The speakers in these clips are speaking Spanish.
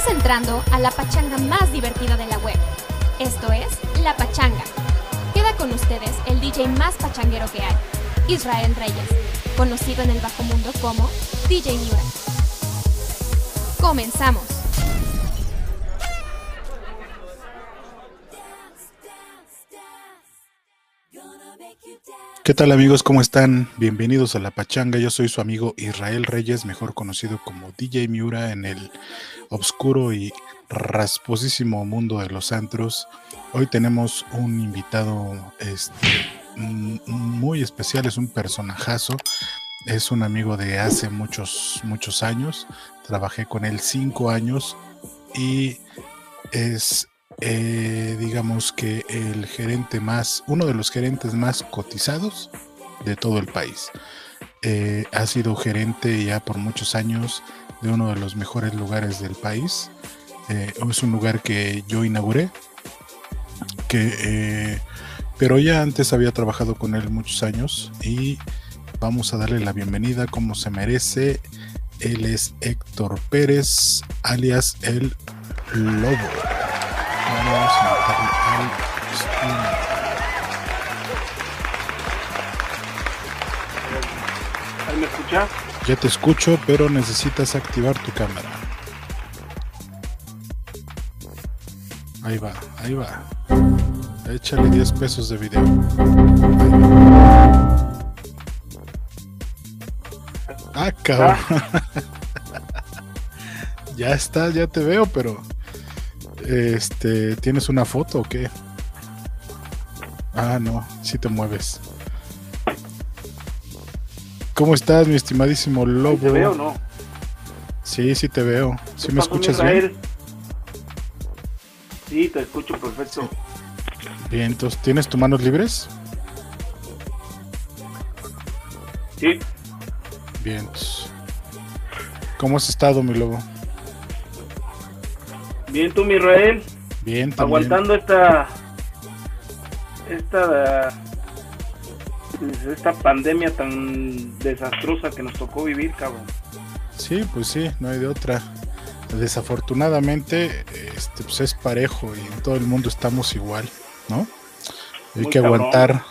Estás entrando a la pachanga más divertida de la web. Esto es La Pachanga. Queda con ustedes el DJ más pachanguero que hay, Israel Reyes, conocido en el bajo mundo como DJ Miura. Comenzamos. ¿Qué tal amigos? ¿Cómo están? Bienvenidos a La Pachanga. Yo soy su amigo Israel Reyes, mejor conocido como DJ Miura en el oscuro y rasposísimo mundo de los antros. Hoy tenemos un invitado este, muy especial, es un personajazo. Es un amigo de hace muchos, muchos años. Trabajé con él cinco años y es eh, digamos que el gerente más, uno de los gerentes más cotizados de todo el país. Eh, ha sido gerente ya por muchos años de uno de los mejores lugares del país. Eh, es un lugar que yo inauguré, que, pero ya antes había trabajado con él muchos años y vamos a darle la bienvenida como se merece. Él es Héctor Pérez, alias el Lobo. Vamos a ¿Ahí me escuchas? Ya te escucho, pero necesitas activar tu cámara. Ahí va, ahí va. Échale 10 pesos de video. Ah, cabrón. ya está, ya te veo, pero este, ¿tienes una foto o qué? Ah, no, si te mueves. ¿Cómo estás, mi estimadísimo Lobo? ¿Te veo o no? Sí, sí te veo. ¿Sí ¿Qué me escuchas Israel? bien? Sí, te escucho perfecto. Bien, entonces, ¿tienes tus manos libres? Sí, Bien. ¿Cómo has estado, mi Lobo? Bien tú, mi Israel, Bien, también. aguantando esta esta esta pandemia tan desastrosa que nos tocó vivir, cabrón. Sí, pues sí, no hay de otra. Desafortunadamente, este, pues es parejo y en todo el mundo estamos igual, ¿no? Hay Muy que cabrón. aguantar.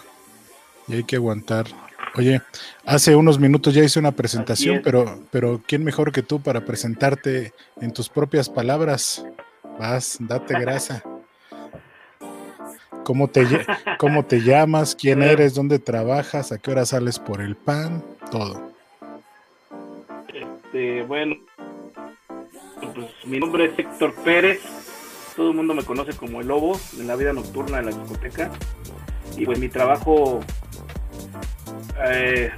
Y hay que aguantar. Oye, hace unos minutos ya hice una presentación, es. pero, pero ¿quién mejor que tú para presentarte en tus propias palabras? Vas, date grasa. ¿Cómo te, ¿Cómo te llamas? ¿Quién eres? ¿Dónde trabajas? ¿A qué hora sales por el pan? Todo. Este, bueno, pues mi nombre es Héctor Pérez. Todo el mundo me conoce como el Lobo en la vida nocturna de la discoteca. Y pues mi trabajo eh,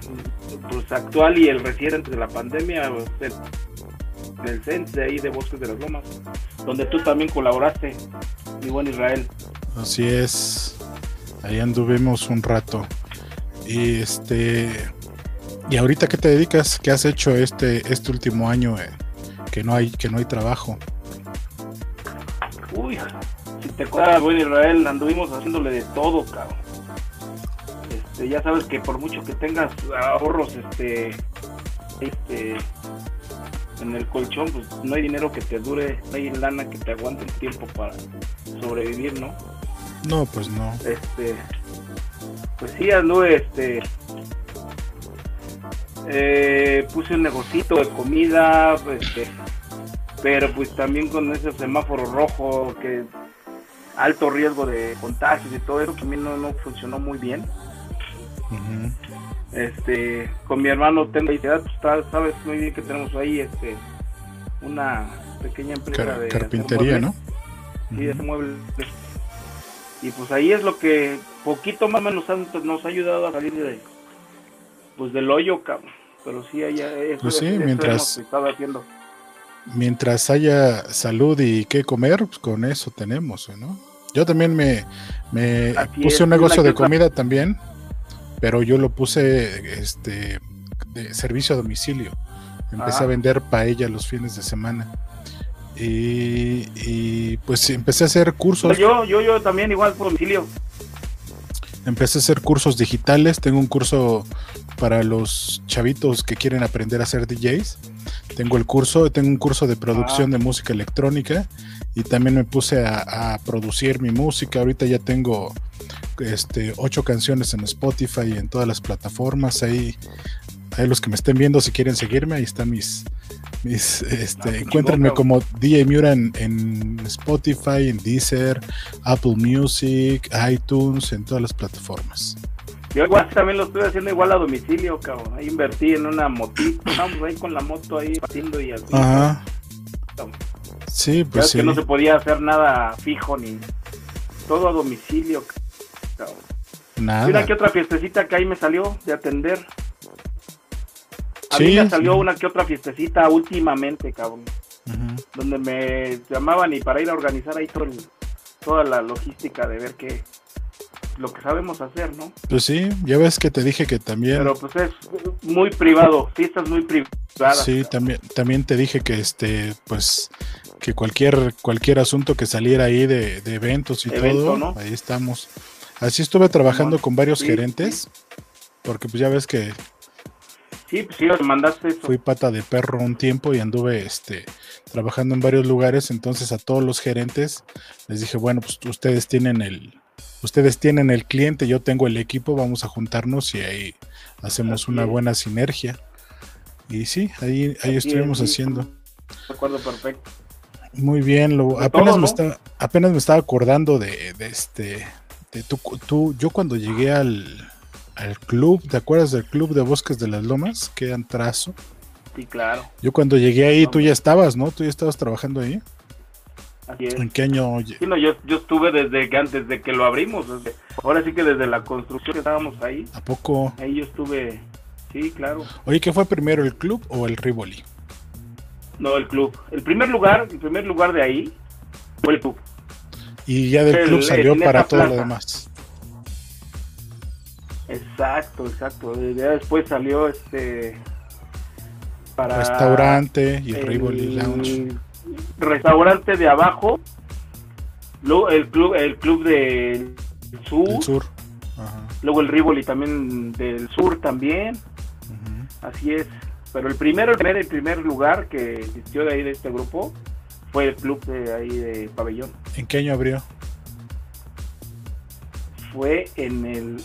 pues actual y el reciente antes de la pandemia pues, en el CENS de ahí de Bosques de las Lomas, donde tú también colaboraste, mi buen Israel. Así es. Ahí anduvimos un rato. Y este. ¿Y ahorita qué te dedicas? ¿Qué has hecho este, este último año eh, que no hay que no hay trabajo? Uy, si te acuerdas, buen Israel, anduvimos haciéndole de todo, cabrón. Este, ya sabes que por mucho que tengas ahorros, este, este, en el colchón, pues no hay dinero que te dure, no hay lana que te aguante el tiempo para sobrevivir, ¿no? No, pues no. Este, pues sí, anduve, este, eh, puse un negocito de comida, este, pero pues también con ese semáforo rojo que alto riesgo de contagios y todo eso también no, no funcionó muy bien. Ujú. Este, con mi hermano tengo idea, pues, sabes muy bien que tenemos ahí, este, una pequeña empresa Car- de carpintería. ¿no? Sí, de muebles. Y pues ahí es lo que poquito más o menos han- nos ha ayudado a salir de, pues del hoyo, cabrón. Pero sí, ahí, eso, Pues sí, eso mientras- haciendo. Mientras haya salud y qué comer, pues con eso tenemos, ¿no? Yo también me, me Así puse es, un negocio de comida también, pero yo lo puse este de servicio a domicilio. Empecé Ah. a vender paella los fines de semana. Y, y, pues empecé a hacer cursos. Yo, yo, yo también igual por domicilio. Empecé a hacer cursos digitales. Tengo un curso para los chavitos que quieren aprender a ser DJs. Tengo el curso, tengo un curso de producción Ah. de música electrónica y también me puse a, a producir mi música. Ahorita ya tengo este, ocho canciones en Spotify y en todas las plataformas. Ahí, ahí los que me estén viendo, si quieren seguirme, ahí están mis. Mis este, encuéntrenme como DJ Miura en, en Spotify, en Deezer, Apple Music, iTunes, en todas las plataformas. Yo igual también lo estoy haciendo igual a domicilio, cabrón. Ahí invertí en una motito. Estamos ahí con la moto ahí partiendo y así. Ajá. cabrón. Sí, pues sí. que no se podía hacer nada fijo ni todo a domicilio, cabrón. Nada. Mira que otra fiestecita que ahí me salió de atender. A Sí, mí me salió sí. una que otra fiestecita últimamente, cabrón. Donde me llamaban y para ir a organizar ahí todo el- toda la logística de ver qué lo que sabemos hacer, ¿no? Pues sí, ya ves que te dije que también. Pero pues es muy privado, fiestas muy privadas. Sí, también, también te dije que este, pues, que cualquier, cualquier asunto que saliera ahí de, de eventos y Evento, todo, ¿no? ahí estamos. Así estuve trabajando con varios Sí, gerentes, porque pues ya ves que Sí, pues sí, me mandaste eso. fui pata de perro un tiempo y anduve este trabajando en varios lugares, entonces a todos los gerentes les dije, bueno, pues ustedes tienen el ustedes tienen el cliente, yo tengo el equipo, vamos a juntarnos y ahí hacemos Así una es. buena sinergia. Y sí, ahí ahí Así es, estuvimos sí. haciendo. Recuerdo perfecto. Muy bien, lo, apenas todo, me ¿no? estaba, apenas me estaba acordando de, de este, de tú, tú- yo cuando llegué al, al club, ¿te acuerdas del club de Bosques de las Lomas? Que trazo. Sí, claro. Yo cuando llegué ahí, tú Vamos. ya estabas, ¿no? Tú ya estabas trabajando ahí. Así es. ¿En qué año? Sí, no, yo, yo estuve desde que antes de que lo abrimos. desde- ahora sí que desde la construcción que estábamos ahí. ¿A poco? Ahí yo estuve. Sí, claro. Oye, ¿qué fue primero, el club o el Rivoli? No, el club. El primer lugar, el primer lugar de ahí fue el club. Y ya del El- club salió para todo lo plaza. demás. Exacto, exacto. Ya después salió este. Para Restaurante y el Rivoli Lounge. Restaurante de abajo. Luego el club, el club del sur. Del sur. Ajá. Luego el Rivoli también del sur también. Así es. Pero el primero, el primer, el primer lugar que existió de ahí de este grupo fue el club de ahí de Pabellón. ¿En qué año abrió? Fue en el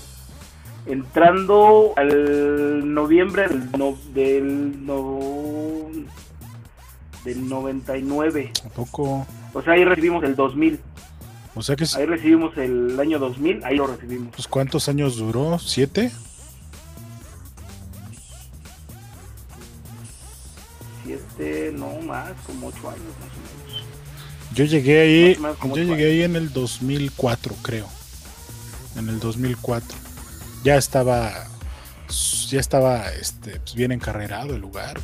entrando al noviembre del no, del no, del 99. ¿A poco? O sea, ahí recibimos el 2000. O sea que, es- Ahí recibimos el año 2000, ahí lo recibimos. pues, ¿cuántos años duró? ¿Siete? Siete, no más, como ocho años más o menos. Yo llegué ahí, yo llegué ahí en el 2004, creo. En el 2004. Ya estaba, ya estaba, este, pues, bien encarrerado el lugar.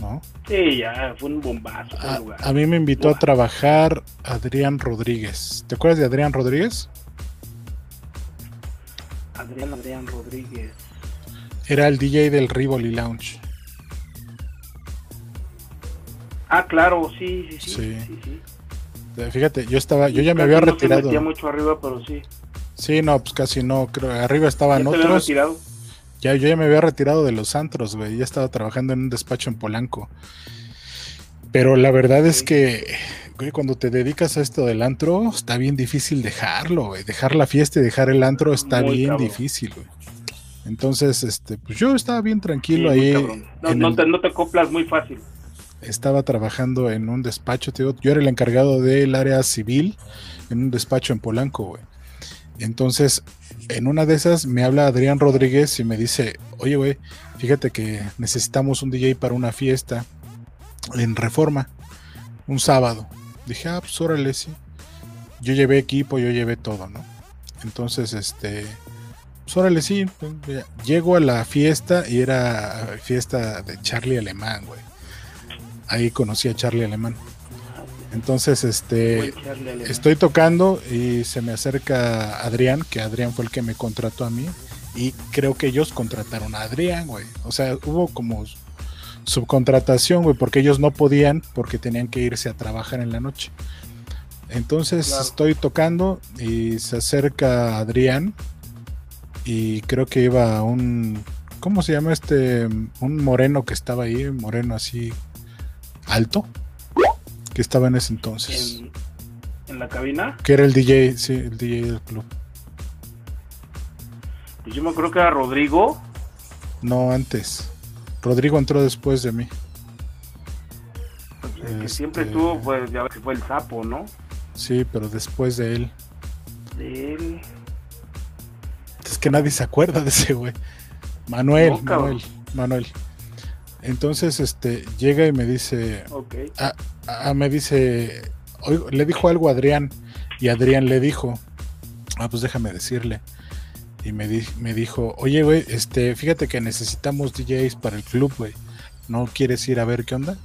¿No? Sí, ya fue un bombazo A, lugar. a mí me invitó a trabajar Adrián Rodríguez. ¿Te acuerdas de Adrián Rodríguez? Adrián Adrián Rodríguez. Era el DJ del Rivoli Lounge. Ah, claro, sí, sí, sí. Sí. sí, sí. Fíjate, yo estaba, yo ya me había no retirado. metía mucho arriba, pero sí. Sí, no, pues casi no, creo. Arriba estaban Ya otros. retirado. Ya, yo ya me había retirado de los antros, güey. Ya estaba trabajando en un despacho en Polanco. Pero la verdad es que, güey, cuando te dedicas a esto del antro, está bien difícil dejarlo, güey. Dejar la fiesta y dejar el antro está Muy bien cabrón. difícil, güey. Entonces, este, pues yo estaba bien tranquilo Sí, ahí. No, en no el- te, no te acoplas muy fácil. estaba trabajando en un despacho, te digo, yo era el encargado del área civil en un despacho en Polanco, güey. Entonces, en una de esas me habla Adrián Rodríguez y me dice, oye, güey, fíjate que necesitamos un DJ para una fiesta en Reforma, un sábado. Dije, ah, pues órale, sí. Yo llevé equipo, yo llevé todo, ¿no? Entonces, este, pues órale, sí. Llego a la fiesta y era fiesta de Charlie Alemán, güey. Ahí conocí a Charlie Alemán. Entonces, este, estoy tocando y se me acerca Adrián, que Adrián fue el que me contrató a mí. Y creo que ellos contrataron a Adrián, güey. O sea, hubo como subcontratación, güey, porque ellos no podían, porque tenían que irse a trabajar en la noche. Entonces Claro. estoy tocando y se acerca Adrián y creo que iba un, ¿cómo se llama este? Un moreno que estaba ahí, moreno así alto, que estaba en ese entonces. En, en la cabina. Que era el DJ, sí, el DJ del club. Pues yo me acuerdo que era Rodrigo. No, antes. Rodrigo entró después de mí. el que Este- siempre estuvo, pues ya que fue el sapo, ¿no? Sí, pero después de él. De él. Es que nadie se acuerda de ese güey. Manuel, No, cabrón. Manuel, Manuel. Entonces, este, llega y me dice, Ok. ah, me dice, oigo, le dijo algo a Adrián y Adrián le dijo, ah, pues déjame decirle. Y me, di- me dijo, oye, güey, este, fíjate que necesitamos DJs para el club, güey. ¿No quieres ir a ver qué onda?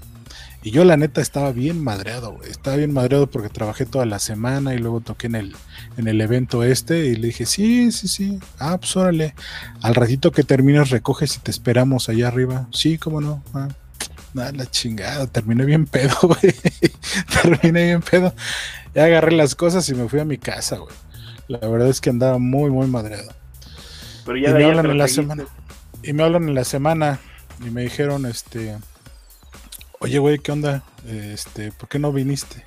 Y yo la neta estaba bien madreado, güey. Estaba bien madreado porque trabajé toda la semana y luego toqué en el, en el evento este y le dije, sí, sí, sí. Ah, pues órale. Al ratito que termines recoges y te esperamos allá arriba. Sí, cómo no. Ah, nada, la chingada. Terminé bien pedo, güey. Terminé bien pedo. Ya agarré las cosas y me fui a mi casa, güey. La verdad es que andaba muy, muy madreado. Pero Y ya de me ahí hablan te en lo la seguiste. semana. Y me hablan en la semana y me dijeron, este, oye, güey, ¿qué onda? Este, ¿por qué no viniste?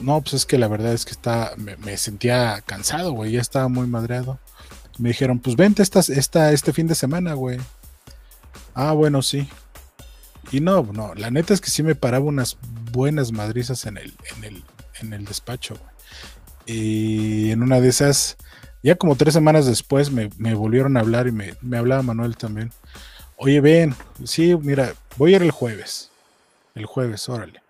No, pues es que la verdad es que está, me, sentía cansado, güey, ya estaba muy madreado. Me dijeron, pues vente esta, este fin de semana, güey. Ah, bueno, sí. Y no, no, la neta es que sí me paraba unas buenas madrizas en el, en el, en el despacho, güey. Y en una de esas, ya como tres semanas después me, me volvieron a hablar y me, me hablaba Manuel también. Oye, ven, sí, mira, voy a ir el jueves. El jueves, órale.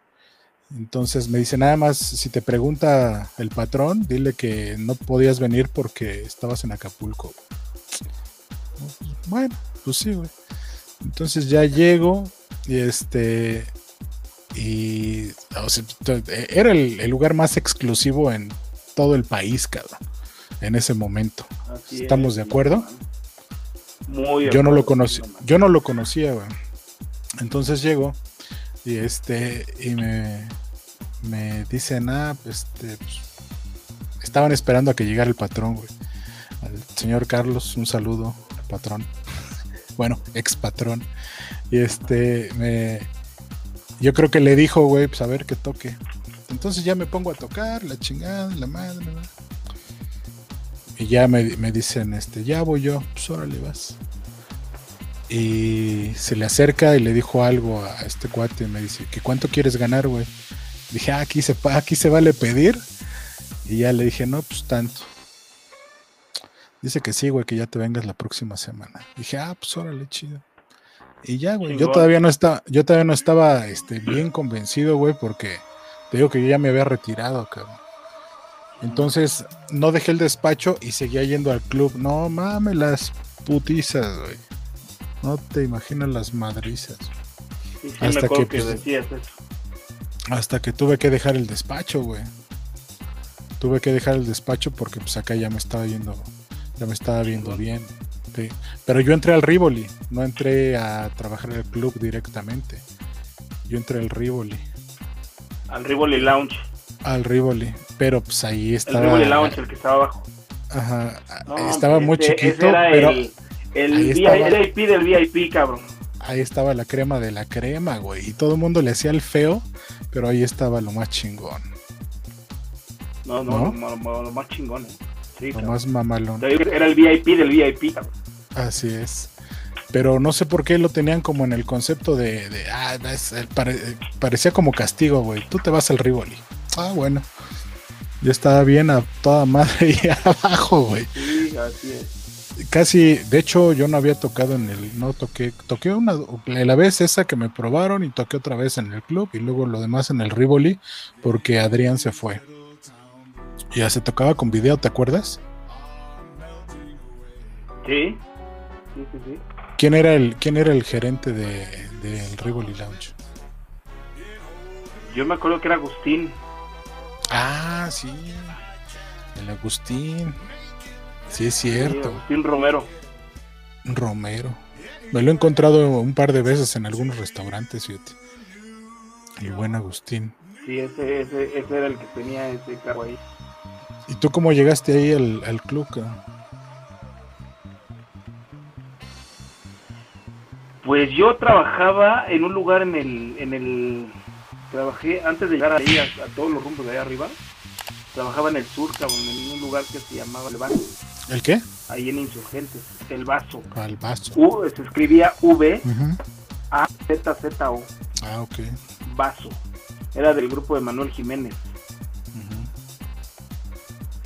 Entonces me dice, nada más, si te pregunta el patrón, dile que no podías venir porque estabas en Acapulco. Bueno, pues sí, güey. Entonces ya llego y este... Y o sea, t- era el, el lugar más exclusivo en todo el país, cabrón. En ese momento. Así ¿Estamos es, de acuerdo? Muy Yo no lo conocí, yo no lo conocía, güey. Entonces llego y este y me, me dicen, ah, este, pues, estaban esperando a que llegara el patrón, güey. Al señor Carlos, un saludo, patrón. bueno, ex patrón. Y este me yo creo que le dijo, güey, pues a ver que toque. Entonces ya me pongo a tocar, la chingada, la madre, ¿no? Y ya me, me dicen, este, ya voy yo, pues órale vas. Y se le acerca y le dijo algo a este cuate, me dice, ¿que cuánto quieres ganar, güey? Dije, ah, aquí se, aquí se vale pedir. Y ya le dije, no, pues tanto. Dice que sí, güey, que ya te vengas la próxima semana. Dije, ah, pues órale, chido. Y ya, güey, yo todavía no estaba, yo todavía no estaba este, bien convencido, güey, porque te digo que yo ya me había retirado, cabrón. Entonces, no dejé el despacho y seguía yendo al club. No mames, las putizas, güey. No te imaginas las madrizas. Sí, sí, hasta que, que, pues, decías eso. Hasta que tuve que dejar el despacho, güey. Tuve que dejar el despacho porque pues acá ya me estaba yendo, ya me estaba viendo bien. sí. Pero yo entré al Rivoli, no entré a trabajar en el club directamente. Yo entré al Rivoli, Al Rivoli Lounge. al Rivoli, pero pues ahí El estaba, Rivoli Lounge, el que estaba abajo. ajá, No, estaba muy ese- chiquito, pero el, el VIP estaba. el VIP del VIP, cabrón. ahí estaba la crema de la crema, güey. Y todo el mundo le hacía el feo, pero ahí estaba lo más chingón, No, ¿No? no, Lo, ma- lo más chingón. eh. Sí, lo más mamalón. Era el VIP del VIP, cabrón. Así es. Pero no sé por qué lo tenían como en el concepto de, de, ah, es- pare- parecía como castigo, güey. Tú te vas al Rivoli. Ah, bueno. Yo estaba bien a toda madre ahí abajo, güey. Sí, así es. Casi, de hecho, yo no había tocado en el, no toqué, toqué una, la vez esa que me probaron y toqué otra vez en el club y luego lo demás en el Rivoli porque Adrián se fue. Ya se tocaba con video, ¿te acuerdas? Sí. Sí, sí, sí. ¿Quién era el, quién era el gerente de, del Rivoli Lounge? Yo me acuerdo que era Agustín. Ah, sí. El Agustín. Sí, es Sí, cierto. Agustín Romero. Romero. Me lo he encontrado un par de veces en algunos restaurantes, fíjate. El buen Agustín. Sí, ese, ese, ese era el que tenía ese carro ahí. ¿Y tú cómo llegaste ahí al, al club? Pues yo trabajaba en un lugar en el, en el, trabajé antes de llegar ahí a, a todos los rumbos de ahí arriba, trabajaba en el sur, cabrón, en un lugar que se llamaba El Vaso, ¿El qué? ahí en Insurgentes, El Vaso. Al vaso. U, se escribía V. A, Z, Z, O, Ah, ok. Vaso. Era del grupo de Manuel Jiménez.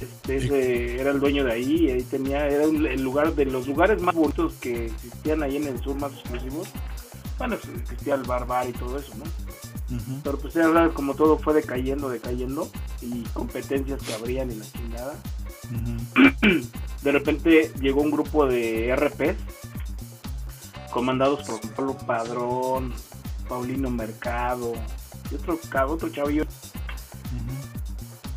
Este, ese era el dueño de ahí, ahí tenía, era el lugar de los lugares más bonitos que existían ahí en el sur, más exclusivos. Bueno, existía el bar bar y todo eso, ¿no? Pero pues era como todo fue decayendo, decayendo, y competencias que abrían y la chingada. De repente llegó un grupo de RPs, comandados por Pablo Padrón, Paulino Mercado, y otro, otro chavillo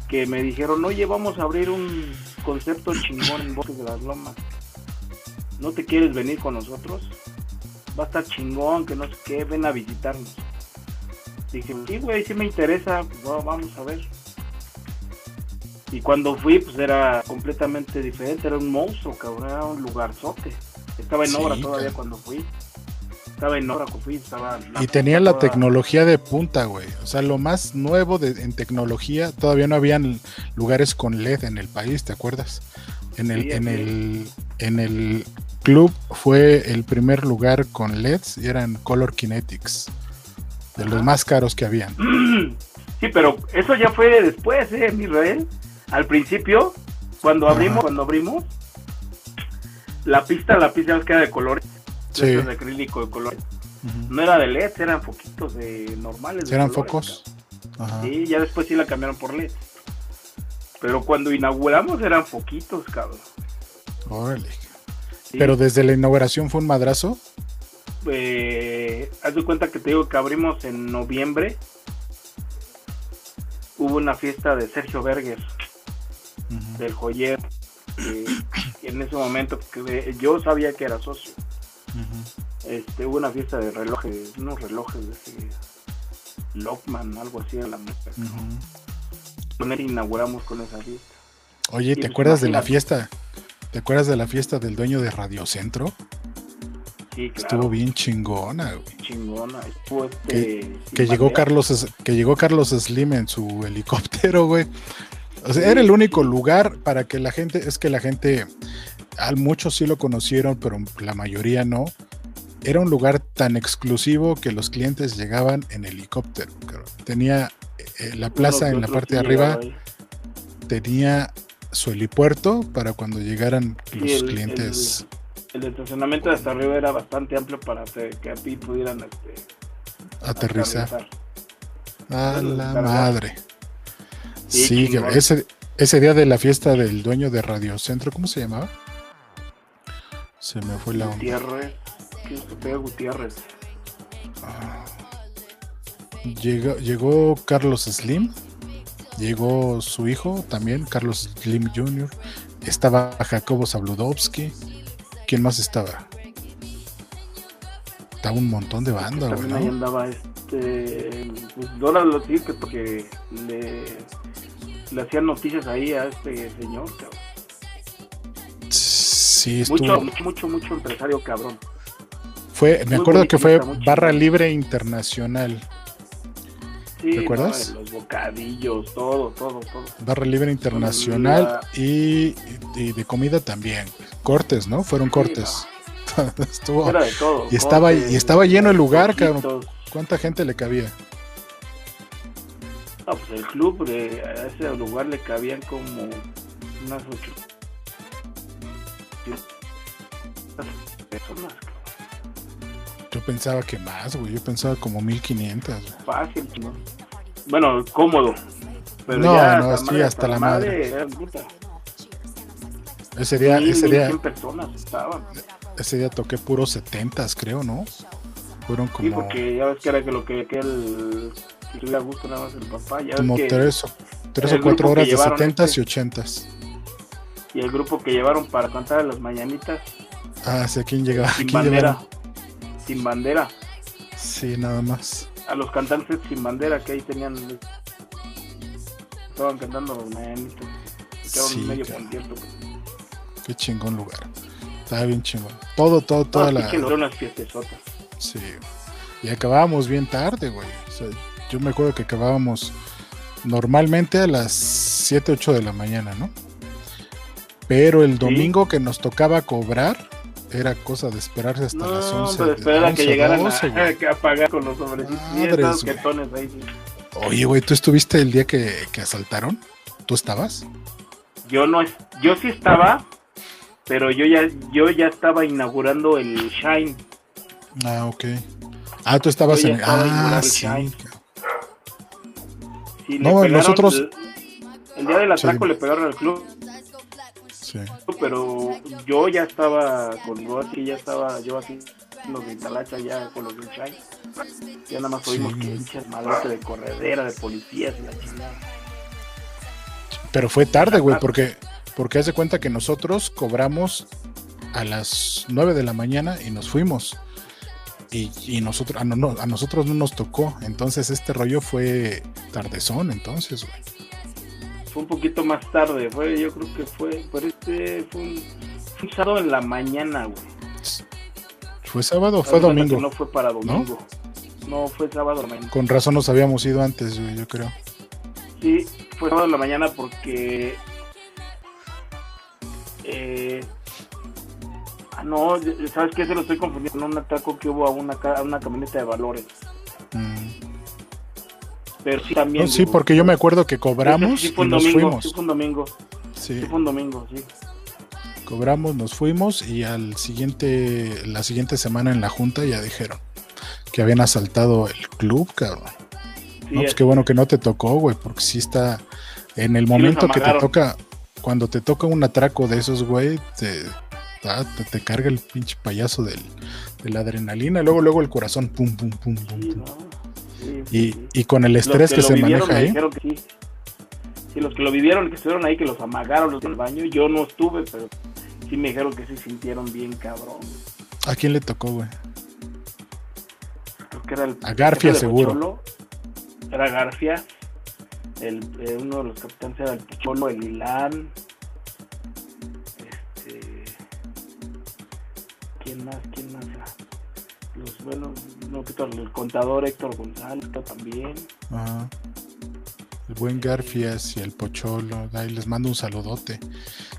que me dijeron, oye, vamos a abrir un concepto chingón en Bosques de las Lomas. ¿No te quieres venir con nosotros? Va a estar chingón, que no sé qué, ven a visitarnos. Dije, sí, güey, sí me interesa, va- vamos a ver. Y cuando fui, pues era completamente diferente, era un monstruo, cabrón, era un lugarzote. Estaba en Sí, obra todavía cuando fui. Estaba en obra cuando fui, estaba... Y tenía la toda- tecnología de punta, güey. O sea, lo más nuevo de, en tecnología, todavía no habían lugares con LED en el país, ¿te acuerdas? En el, Sí, en el, en el club fue el primer lugar con LEDs y eran Color Kinetics. De los más caros que habían. Sí, pero eso ya fue después, ¿eh, Israel? Al principio, cuando Ajá. abrimos, cuando abrimos, la pista, la pista ya ves que era de colores, Sí. de acrílico de colores. No era de LED, eran foquitos de normales. de ¿Eran colores, focos? Ajá. Sí, ya después sí la cambiaron por LED. Pero cuando inauguramos eran foquitos, cabrón. Órale. Sí. Pero desde la inauguración fue un madrazo. eh, haz de cuenta que te digo que abrimos en noviembre. Hubo una fiesta de Sergio Berger, Del joyer. que- que en ese momento que yo sabía que era socio. Este, hubo una fiesta de relojes, unos relojes de ese Lockman, algo así en la. Con él inauguramos con esa fiesta. Oye, ¿te pues, acuerdas de la fiesta? ¿Te acuerdas de la fiesta del dueño de Radio Centro? Sí, claro. Estuvo bien chingona, güey. chingona. Estuvo este, Que, que llegó. Carlos que llegó Carlos Slim en su helicóptero, güey. O sea, era el único lugar para que la gente, es que la gente, al muchos sí lo conocieron, pero la mayoría no. Era un lugar tan exclusivo que los clientes llegaban en helicóptero. Tenía eh, la Uno plaza en la parte de arriba, ahí. tenía su helipuerto para cuando llegaran los el- clientes. El estacionamiento hasta arriba era bastante amplio para que que aquí pudieran este, aterrizar. A la madre. Sí, ese, ese día de la fiesta del dueño de Radio Centro, ¿cómo se llamaba? Se me fue la onda. Gutiérrez. ¿Qué es Pedro Gutiérrez? Ah. Llegó, llegó Carlos Slim, llegó su hijo también, Carlos Slim Jr., estaba Jacobo Zabludovsky, ¿quién más estaba? Estaba un montón de banda, güey, También ahí ¿no? andaba este. Pues Dora lo porque le, le hacían noticias ahí a este señor, cabrón. Sí, estuvo. Mucho, mucho, mucho, empresario cabrón. Fue, me muy acuerdo que fue Barra. Libre Internacional. Sí, ¿Te acuerdas? no, los bocadillos, todo, todo, todo. Barra Libre Internacional y, y de comida también. Cortes, ¿no? Fueron Sí, cortes. Estuvo, Era de todo. Y estaba- y estaba lleno el lugar, cabrón. ¿Cuánta gente le cabía? El club, de, a ese lugar le cabían como unas ocho personas. Yo pensaba que más, güey. Yo pensaba como 1500. güey. fácil, chingón. Bueno, cómodo. Pero No, ya no, hasta sí, hasta la madre. Ese día, ese día, cien personas estaban. ese día toqué puros 70, creo, ¿no? Fueron Sí, como, porque ya ves que era que lo que, que que tuviera gusto nada más el papá. Ya como tres, o, tres o cuatro horas de llevaron 70 este- y 80. Y el grupo que llevaron para cantar a las mañanitas Ah, sí, ¿a quién llegaba? ¿A sin quién bandera. llevaron? Sin bandera. Sí, nada más. A los cantantes sin bandera que ahí tenían estaban cantando los. Quedaron Sí, medio concierto. Qué chingón lugar. Estaba bien chingón. Todo, todo, toda la. sí que. Sí. Y acabábamos bien tarde, güey. O sea, yo me acuerdo que acabábamos normalmente a las 7, 8 de la mañana, ¿no? Pero el domingo que nos tocaba cobrar era cosa de esperarse hasta No, las 11. pero esperar a que 11, llegaran 12, a, a pagar con los ahí. sí. Oye, güey, ¿tú estuviste el día que, que asaltaron? ¿Tú estabas? Yo no, yo sí estaba, pero yo ya, yo ya estaba inaugurando el Shine. Ah, ok. Ah, tú estabas Yo en. estaba Ah, sí. Le No, pegaron nosotros- El, el día del atraco Sí. le pegaron al club, Sí. pero yo ya estaba con así, ya estaba yo así los de Talacha ya con los del Shine. Ya nada más oímos Sí. que hinchas malote de corredera, de policías y la chingada. Pero fue tarde, güey, porque, porque hace cuenta que nosotros cobramos a las 9 de la mañana y nos fuimos. Y, y nosotros, a, no- a nosotros no nos tocó. Entonces este rollo fue tardezón, entonces, güey. Fue un poquito más tarde, fue, yo creo que fue, pero este fue un, fue un sábado en la mañana, güey. ¿Fue sábado o fue domingo? No fue para domingo. ¿No? fue sábado mañana. Con razón nos habíamos ido antes, güey, yo creo. Sí, fue sábado en la mañana porque. Eh, ah, no, ¿sabes qué? Se lo estoy confundiendo con un ataco que hubo a una, ca- a una camioneta de valores. Mm. Pero sí también. No, sí, digo, porque yo me acuerdo que cobramos Sí, fue y un nos domingo. fuimos. Sí, fue un domingo. Sí, Sí, fue un domingo, sí. cobramos, nos fuimos y al siguiente, la siguiente semana en la junta ya dijeron que habían asaltado el club, cabrón. Sí, no, pues es- qué bueno que no te tocó, güey, porque sí está. En el momento que te toca, cuando te toca un atraco de esos, güey, te, ah, te, te carga el pinche payaso del, de la adrenalina, luego, luego el corazón, pum, pum, pum, pum. sí, pum. no, sí, Y, y con el estrés que, se maneja ahí, dijeron que sí. Los que lo vivieron, que estuvieron ahí, que los amagaron los en el baño, yo no estuve, pero sí me dijeron que se sintieron bien cabrón. ¿a quién le tocó, güey? Creo que era el A Garfia, seguro. Pocholo, Era Garfia. El, eh, uno de los capitanes era el Picholo, el Milán. ¿Quién más? ¿Quién más? era? Los buenos, no, el contador Héctor González también. Ajá. El buen Garfias y el Pocholo, ahí les mando un saludote.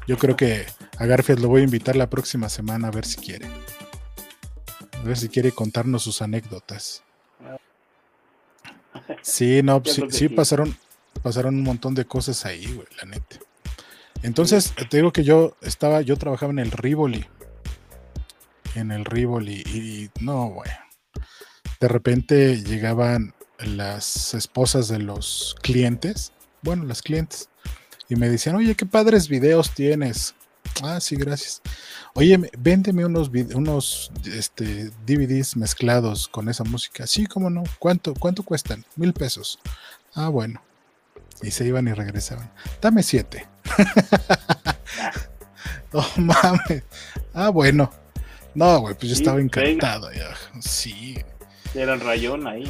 Yo creo que a Garfias lo voy a invitar la próxima semana a ver si quiere. A ver si quiere contarnos sus anécdotas. Sí, no, pues sí. pasaron, pasaron un montón de cosas ahí, güey, la neta. Entonces, te digo que yo estaba, yo trabajaba en el Rivoli. En el Rivoli. Y no, güey. De repente llegaban las esposas de los clientes. Bueno, las clientes. Y me decían, oye, qué padres videos tienes. Ah, sí, gracias. Oye, me- véndeme unos, unos este, DVDs mezclados con esa música. Sí, cómo no. ¿Cuánto, cuánto cuestan? Mil pesos. Ah, bueno. Y se iban y regresaban. Dame siete. no mames. Ah, bueno. No, güey, pues yo Sí, estaba venga. encantado. ya. Sí. Era el rayón ahí.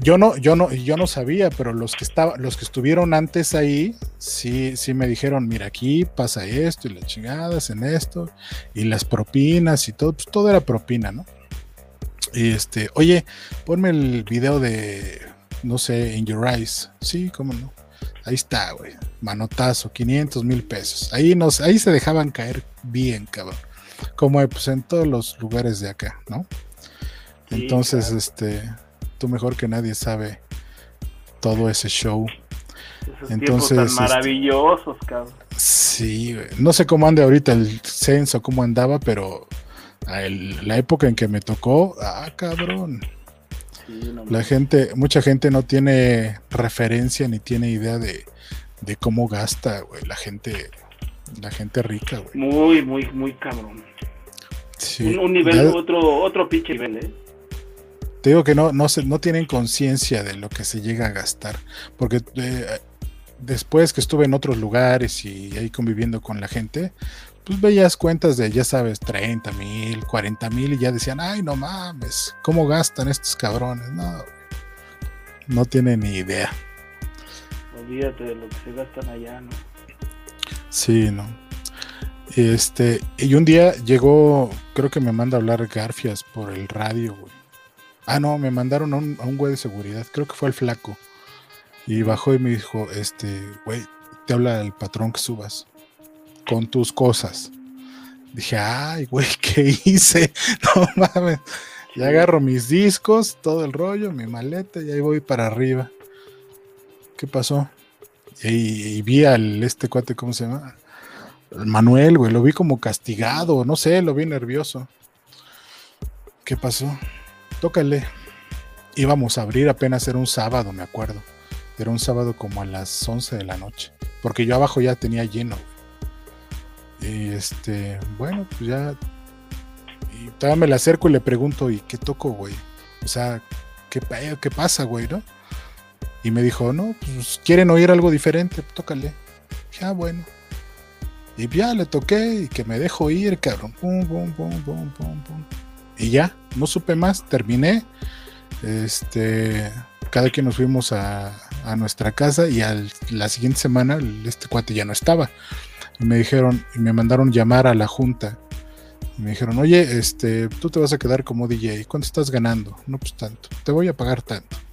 Yo no, yo no, yo no sabía, pero los que estaban, los que estuvieron antes ahí, sí, sí me dijeron, mira, aquí pasa esto y las chingadas en esto, y las propinas y todo, pues todo era propina, ¿no? Y este, oye, ponme el video de, no sé, In Your Eyes. Sí, cómo no. Ahí está, güey. Manotazo, 500 mil pesos. Ahí nos, ahí se dejaban caer bien, cabrón. Como pues, en todos los lugares de acá, ¿no? Sí, Entonces, claro. este, tú mejor que nadie sabe todo ese show. Esos Entonces, este- tan maravillosos, cabrón. Sí, güey. no sé cómo anda ahorita el censo, cómo andaba, pero el- la época en que me tocó, ah, cabrón. Sí, no La gente, mucha gente no tiene referencia ni tiene idea de, de cómo gasta, güey. La gente, la gente rica, güey. Muy, muy, muy cabrón. Sí. Un, un nivel, Ya- otro, otro pinche nivel, ¿eh? Te digo que no, no, se, no tienen conciencia de lo que se llega a gastar. Porque eh, después que estuve en otros lugares y ahí conviviendo con la gente, pues veías cuentas de, ya sabes, 30 mil, 40 mil y ya decían, ay, no mames, ¿cómo gastan estos cabrones? No, no tienen ni idea. Olvídate de lo que se gastan allá, ¿no? Sí, no. Este, y un día llegó, creo que me manda a hablar Garfias por el radio, güey. Ah, no, me mandaron a un, güey de seguridad, creo que fue el flaco. Y bajó y me dijo, este, güey, te habla el patrón que subas con tus cosas. Dije, ay, güey, ¿qué hice? No mames. Ya agarro mis discos, todo el rollo, mi maleta y ahí voy para arriba. ¿Qué pasó? Y, vi al este cuate, ¿cómo se llama? El Manuel, güey, lo vi como castigado, no sé, lo vi nervioso. ¿Qué pasó? Tócale. Íbamos a abrir apenas era un sábado, me acuerdo. Era un sábado como a las 11 de la noche. Porque yo abajo ya tenía lleno. Y este, bueno, pues ya. Y todavía me le acerco y le pregunto, ¿y qué toco, güey? O sea, ¿qué, qué pasa, güey, no? Y me dijo, no, pues quieren oír algo diferente, tócale. Dije, ah, bueno. Y ya le toqué y que me dejo ir, cabrón. Pum, pum, pum, pum, pum, pum. Y ya, no supe más, terminé. Este, cada quien nos fuimos a, a nuestra casa y al, la siguiente semana este cuate ya no estaba. Y me dijeron, y me mandaron llamar a la junta. Y me dijeron, oye, este, tú te vas a quedar como DJ. ¿Cuánto estás ganando? No, pues tanto. Te voy a pagar tanto.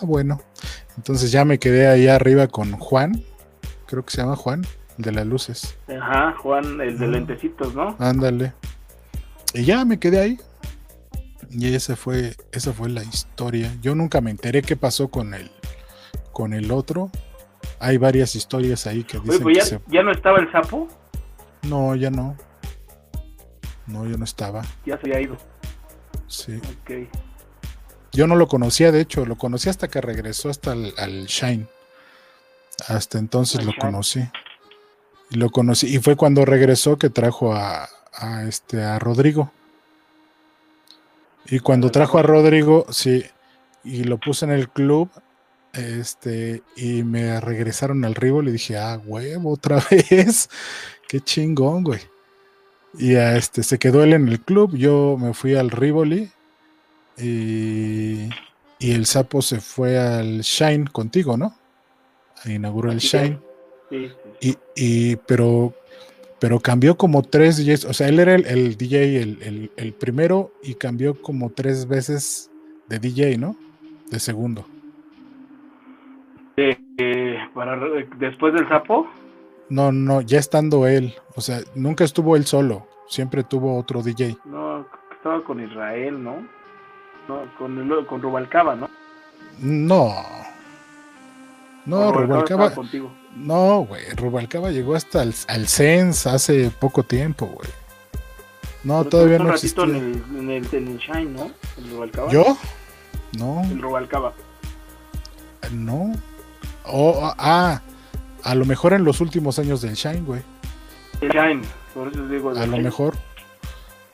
Ah, bueno. Entonces ya me quedé ahí arriba con Juan. Creo que se llama Juan, el de las luces. Ajá, Juan, el de lentecitos, ¿no? Ándale. Y ya me quedé ahí. Y esa fue, esa fue la historia. Yo nunca me enteré qué pasó con el, con el otro. Hay varias historias ahí que Oye, dicen pues que ya, se... ya no estaba el sapo, No, ya no. No, yo no estaba. ya se había ido. Sí. Ok. Yo no lo conocía, de hecho, lo conocí hasta que regresó hasta el, al Shine. Hasta entonces lo conocí. Y lo conocí. Y fue cuando regresó que trajo a, a este a Rodrigo. Y cuando trajo a Rodrigo, sí, y lo puse en el club, este, y me regresaron al Rivoli y dije, ah, huevo, otra vez. Qué chingón, güey. Y a este, se quedó él en el club, yo me fui al Rivoli y, y el sapo se fue al Shine contigo, ¿no? Inauguró el Shine. Sí, sí. Y, y pero, pero cambió como tres DJs. O sea, él era el, el DJ, el, el- el primero, y cambió como tres veces de DJ, ¿no? De segundo. Eh, eh, para, después del sapo, No, no, ya estando él. O sea, nunca estuvo él solo. Siempre tuvo otro DJ. no, estaba con Israel, ¿no? No, con, el- con Rubalcaba, ¿no? No. No, Rubalcaba. contigo. No, güey. Rubalcaba llegó hasta el, al Sens hace poco tiempo, güey. No, Pero todavía no existía. en el, en, el, en el Shine, ¿no? El Rubalcaba. ¿Yo? No. El Rubalcaba. No. Oh, ah, a lo mejor en los últimos años del Shine, güey. El Shine, por eso digo. A del lo Shine. mejor.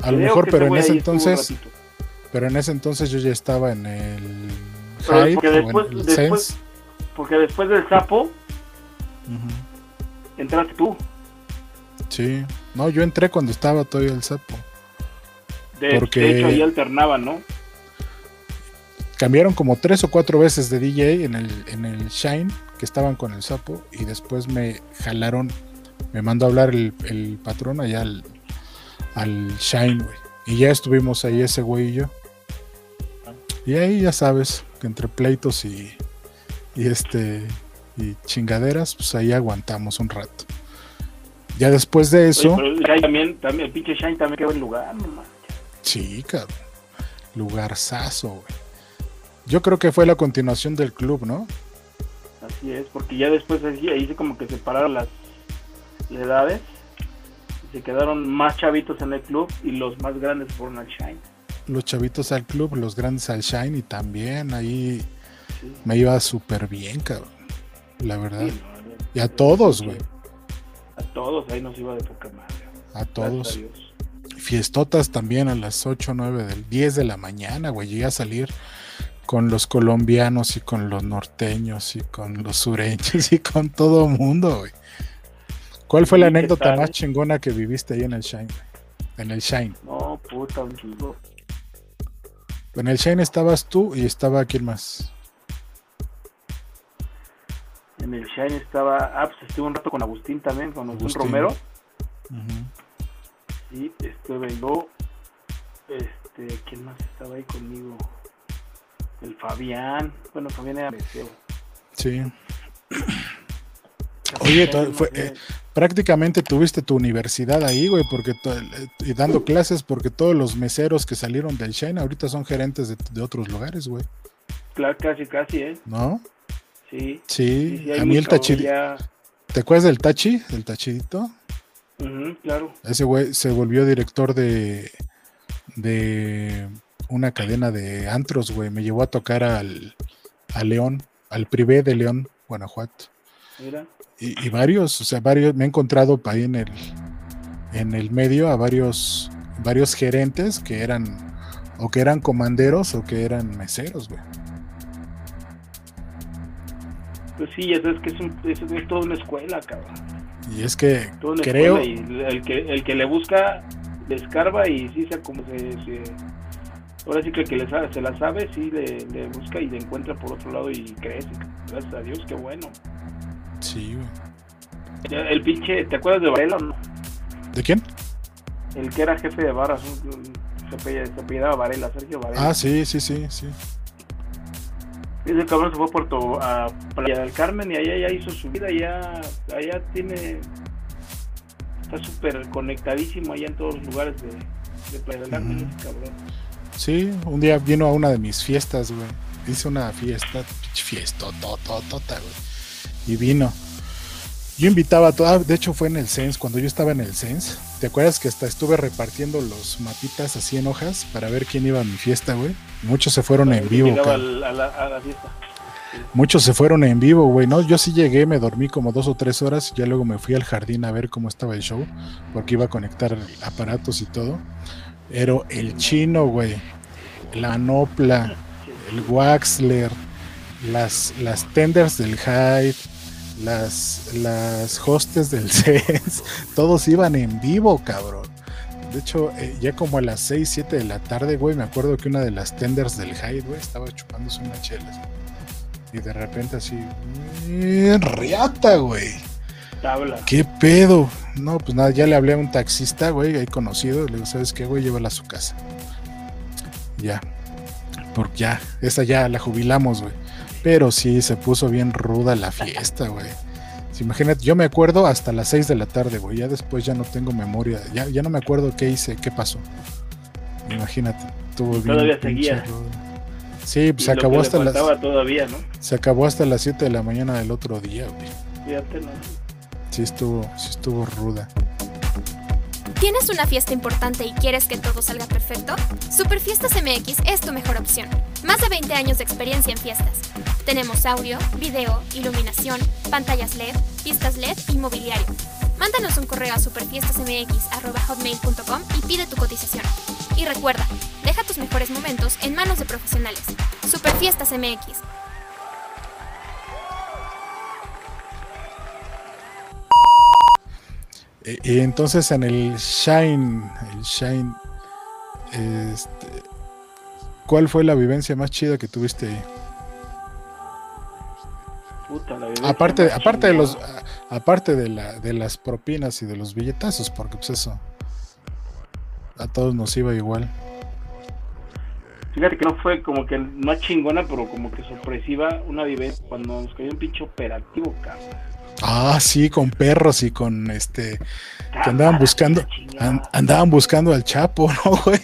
A Creo lo mejor, pero en ese entonces, ratito. Pero en ese entonces yo ya estaba en el Hype porque después- el. Porque después del sapo, Ujú. entraste tú. Sí. No, yo entré cuando estaba todavía el sapo. De, Porque- de hecho, ahí alternaban, ¿no? Cambiaron como tres o cuatro veces de DJ en el, en el Shine, que estaban con el sapo, y después me jalaron, me mandó a hablar el, el patrón allá al, al Shine, güey. Y ya estuvimos ahí ese güey y yo. Y ahí ya sabes, que entre pleitos y, y este y chingaderas, pues ahí aguantamos un rato. Ya después de eso, Oye, pero también, también, el pinche Shine también quedó en lugar, no sí, cabrón. Lugarzazo, güey. Yo creo que fue la continuación del club, ¿no? Así es, porque ya después ahí, ahí se como que separaron las edades. y Se quedaron más chavitos en el club y los más grandes fueron al Shine. Los chavitos al club, los grandes al Shine y también ahí me iba súper bien, cabrón. La verdad. Sí, Y a todos, güey. A todos, ahí nos iba de poca madre. A todos. a. Fiestotas también a las 8, 9 del 10 de la mañana, güey. Llegué a salir con los colombianos y con los norteños y con los sureños y con todo mundo, güey. ¿Cuál fue la ¿Y qué anécdota tal? más chingona que viviste ahí en el Shine? En el Shine. No, puta, un chingo. En el Shine estabas tú y estaba quién más. En el Shine estaba, ah, pues estuve un rato con Agustín también, con Agustín Agustín. Romero. Ujú. Sí, estuve yo. Este, ¿quién más estaba ahí conmigo? El Fabián. Bueno, Fabián era mesero. Sí. Oye, fue- eh, prácticamente tuviste tu universidad ahí, güey, porque eh, y dando clases porque todos los meseros que salieron del Shine ahorita son gerentes de, de otros lugares, güey, Claro, casi, casi, ¿eh? ¿no? Sí. Sí, sí, a mí el Tachi, ya- ¿te acuerdas del Tachi, el Tachidito? Claro. Ese güey se volvió director de de una cadena de antros, güey, me llevó a tocar al a León, al privé de León, Guanajuato. Mira. Y, y varios, o sea, varios, me he encontrado ahí en el, en el medio a varios, varios gerentes que eran, o que eran comanderos o que eran meseros, güey. Pues sí, ya sabes que es, un, es, es toda una escuela, cabrón. Y es que creo, y el que, el que le busca, le escarba y sí se como se, se- ahora sí que el que le sabe, se la sabe, sí le, le busca y le encuentra por otro lado y crece. Gracias a Dios, qué bueno. Sí, güey. El pinche, ¿te acuerdas de Varela o no? ¿De quién? El que era jefe de barras, se apellida- se apellidaba Varela, Sergio Varela. Ah, sí, sí, sí, sí. Ese cabrón se fue a Puerto, a Playa del Carmen y allá ya hizo su vida, ya, allá tiene, está súper conectadísimo allá en todos los lugares de, de Playa del Carmen, ese cabrón. Sí, un día vino a una de mis fiestas, güey. Hice una fiesta, pinche fiesta, tototota, güey. Y vino. Yo invitaba a toda, de hecho fue en el Sense, cuando yo estaba en el Sense. ¿Te acuerdas que hasta estuve repartiendo los mapitas así en hojas para ver quién iba a mi fiesta, güey? Muchos se fueron en vivo, al- a, la, a la fiesta. Muchos se fueron en vivo, güey, ¿no? Yo sí llegué, me dormí como dos o tres horas y ya luego me fui al jardín a ver cómo estaba el show, porque iba a conectar aparatos y todo. Pero el chino, güey, la Nopla, el Waxler, las, las tenders del Hyde, las, las hostes del Sense, todos iban en vivo, cabrón. De hecho, eh, ya como a las 6, 7 de la tarde, güey, me acuerdo que una de las tenders del Hyde, güey, estaba chupándose unas chelas. Y de repente así, "Mm, riata, güey. Tabla. ¿Qué pedo? No, pues nada, ya le hablé a un taxista, güey, ahí conocido. Le digo, ¿sabes qué, güey? Llévala a su casa. Ya. Porque ya, esa ya la jubilamos, güey. Pero sí, se puso bien ruda la fiesta, güey. Sí, imagínate, yo me acuerdo hasta las 6 de la tarde, güey. Ya después ya no tengo memoria. Ya, ya no me acuerdo qué hice, qué pasó. Imagínate, estuvo bien. Todavía seguía. ruda. Sí, pues se acabó hasta las. faltaba todavía, ¿no? Se acabó hasta las 7 de la mañana del otro día, güey. Fíjate, ¿no? Sí estuvo, sí estuvo ruda. ¿Tienes una fiesta importante y quieres que todo salga perfecto? Superfiestas MX es tu mejor opción. Más de 20 años de experiencia en fiestas. Tenemos audio, video, iluminación, pantallas LED, pistas LED y mobiliario. Mándanos un correo a superfiestasmx.hotmail.com y pide tu cotización. Y recuerda, deja tus mejores momentos en manos de profesionales. Superfiestas MX. Y, entonces en el Shine, el Shine, este, ¿cuál fue la vivencia más chida que tuviste ahí? Puta, la vivencia Aparte, aparte de los, aparte de la, de las propinas y de los billetazos, porque pues eso, a todos nos iba igual. Fíjate que no fue como que más chingona, pero como que sorpresiva una vivencia cuando nos cayó un pinche operativo, cabrón. Ah, sí, con perros y con este, que andaban buscando, an- andaban buscando al Chapo, ¿no, güey?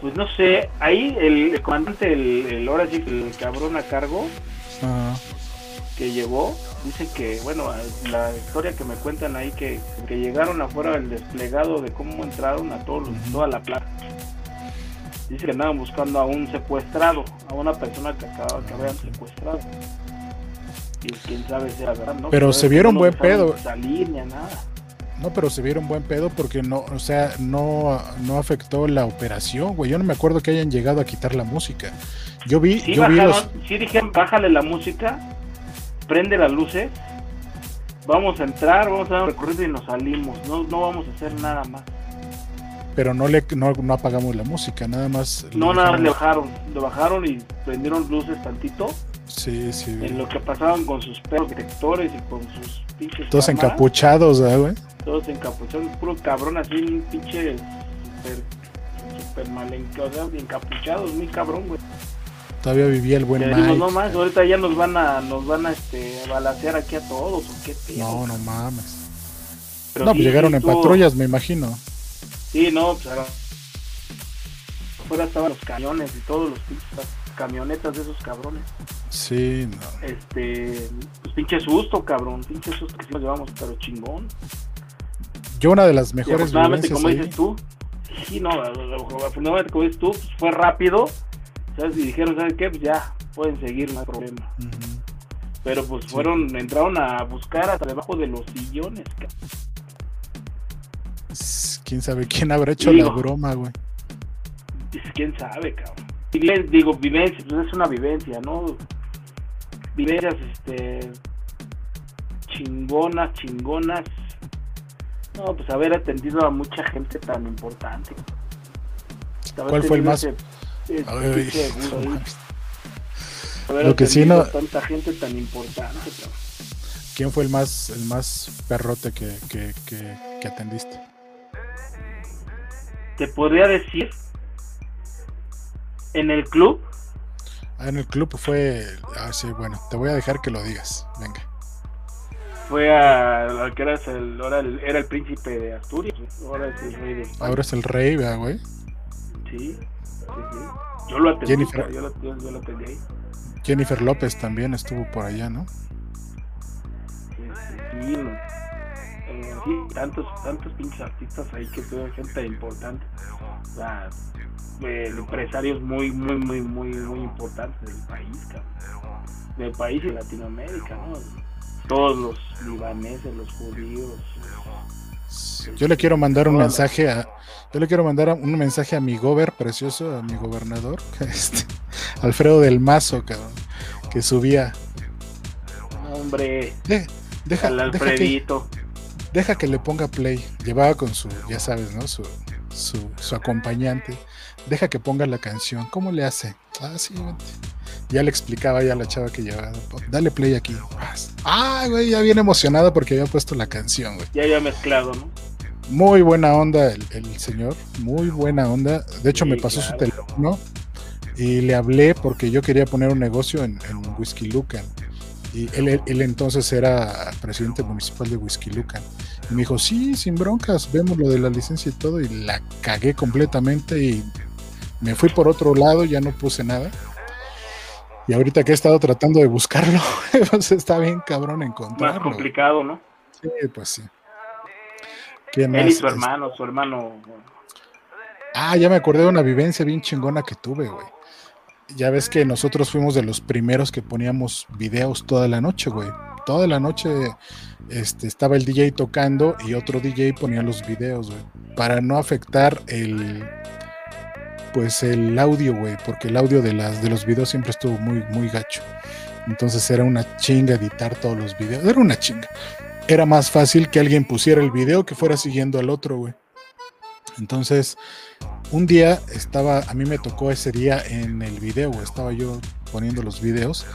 Pues no sé, ahí el, el comandante, el, el ahora sí, el cabrón a cargo Ah, que llegó, dicen que, bueno, la historia que me cuentan ahí, que, que llegaron afuera del desplegado de cómo entraron a todos, toda la plaza. Dice que andaban buscando a un secuestrado, a una persona que acaba que habían secuestrado. Quién sabe verdad, ¿no? Pero se vieron no buen pedo. Salir ni a nada. No, pero se vieron buen pedo porque no, o sea, no, no afectó la operación, güey. Yo no me acuerdo que hayan llegado a quitar la música. Yo vi, Sí, yo vi bajaron, los. sí dijeron, bájale la música, prende las luces, vamos a entrar, vamos a dar un recorrido y nos salimos, no, no vamos a hacer nada más. Pero no le no, no apagamos la música, nada más. No, nada más le bajaron, le bajaron y prendieron luces tantito Sí, sí. En lo que pasaban con sus perros detectores y con sus pinches. Todos cámaras, encapuchados, ¿verdad, güey. Todos encapuchados. Puro cabrón así, un pinche. Super, super mal enca- o sea, encapuchados, muy cabrón, güey. Todavía vivía el buen Mike. no más, ahorita ya nos van a, nos van a este, balacear aquí a todos, o qué pedo. No, no mames. Pero No, sí, pues llegaron sí en patrullas, me imagino. Sí, no, pues ahora- afuera estaban los camiones y todos los pinches camionetas de esos cabrones. Sí, no. Este, pues pinche susto, cabrón, pinche susto que sí nos llevamos, pero chingón. Yo una de las Y mejores afortunadamente, vivencias como ahí- dices tú, sí, no, afortunadamente, como dices tú, pues fue rápido, ¿sabes? Y dijeron, ¿sabes qué? Pues ya, pueden seguir, no hay problema. Pero pues fueron, entraron a buscar hasta debajo de los sillones, ca- S- ¿Quién sabe quién habrá hecho Digo. la broma, güey? Dices, ¿Quién sabe, cabrón? Les digo, vivencia, pues es una vivencia, ¿no? Vivencias, este, chingonas, chingonas. No, pues haber atendido a mucha gente tan importante. ¿Cuál fue el más- ese- ese Ay. Haber Lo que sí no- tanta gente tan importante, cabrón. ¿Quién fue el más, el más perrote que, que, que, que atendiste? Te podría decir, en el club, Ah, en el club fue. Ah, sí, bueno, te voy a dejar que lo digas. Venga. fue a, al que era el, ahora el- era el príncipe de Asturias, ahora es el rey de España. Ahora es el rey, ¿verdad, güey? Sí, sí, sí. Yo lo atendí, Jennifer. yo, lo, yo- yo lo atendí ahí. Jennifer López también estuvo por allá, ¿no? Este, Sí, eh, tantos, tantos pinches artistas ahí que son gente importante. O sea, eh, empresarios muy, muy, muy, muy, muy importantes del país, cabrón. Del país y Latinoamérica, ¿no? Todos los libaneses, los judíos. Yo le quiero mandar un mensaje a. Yo le quiero mandar un mensaje a mi gober precioso, a mi gobernador, este, Alfredo del Mazo, cabrón, que subía. Hombre, De- deja, al deja, que, Alfredito. Deja que le ponga play. Llevaba con su, ya sabes, ¿no? Su, su, su acompañante. Deja que ponga la canción. ¿Cómo le hace? Ah, sí, vente. Ya le explicaba ya a la chava que llevaba. Dale play aquí. Ah, güey, ya bien emocionada porque había puesto la canción, güey. Ya había mezclado, ¿no? Muy buena onda el, el señor, muy buena onda. De hecho, Sí, me pasó su teléfono y le hablé porque yo quería poner un negocio en, en Whisky Lucan. Y él, él- entonces era presidente municipal de Whisky Lucan. Y me dijo, sí, sin broncas, vemos lo de la licencia y todo. Y la cagué completamente y me fui por otro lado, ya no puse nada. Y ahorita que he estado tratando de buscarlo, pues está bien cabrón Más encontrarlo. complicado, ¿no? Sí, pues sí. ¿Quién Él y más? su hermano, su hermano. Ah, ya me acordé de una vivencia bien chingona que tuve, güey. Ya ves que nosotros fuimos de los primeros que poníamos videos toda la noche, güey. Toda la noche este, estaba el DJ tocando y otro DJ ponía los videos, güey. Para no afectar el pues el audio, güey, porque el audio de las de los videos siempre estuvo muy muy gacho. Entonces era una chinga editar todos los videos. Era una chinga. Era más fácil que alguien pusiera el video que fuera siguiendo al otro, güey. Entonces, un día estaba, a mí me tocó ese día en el video, estaba yo poniendo los videos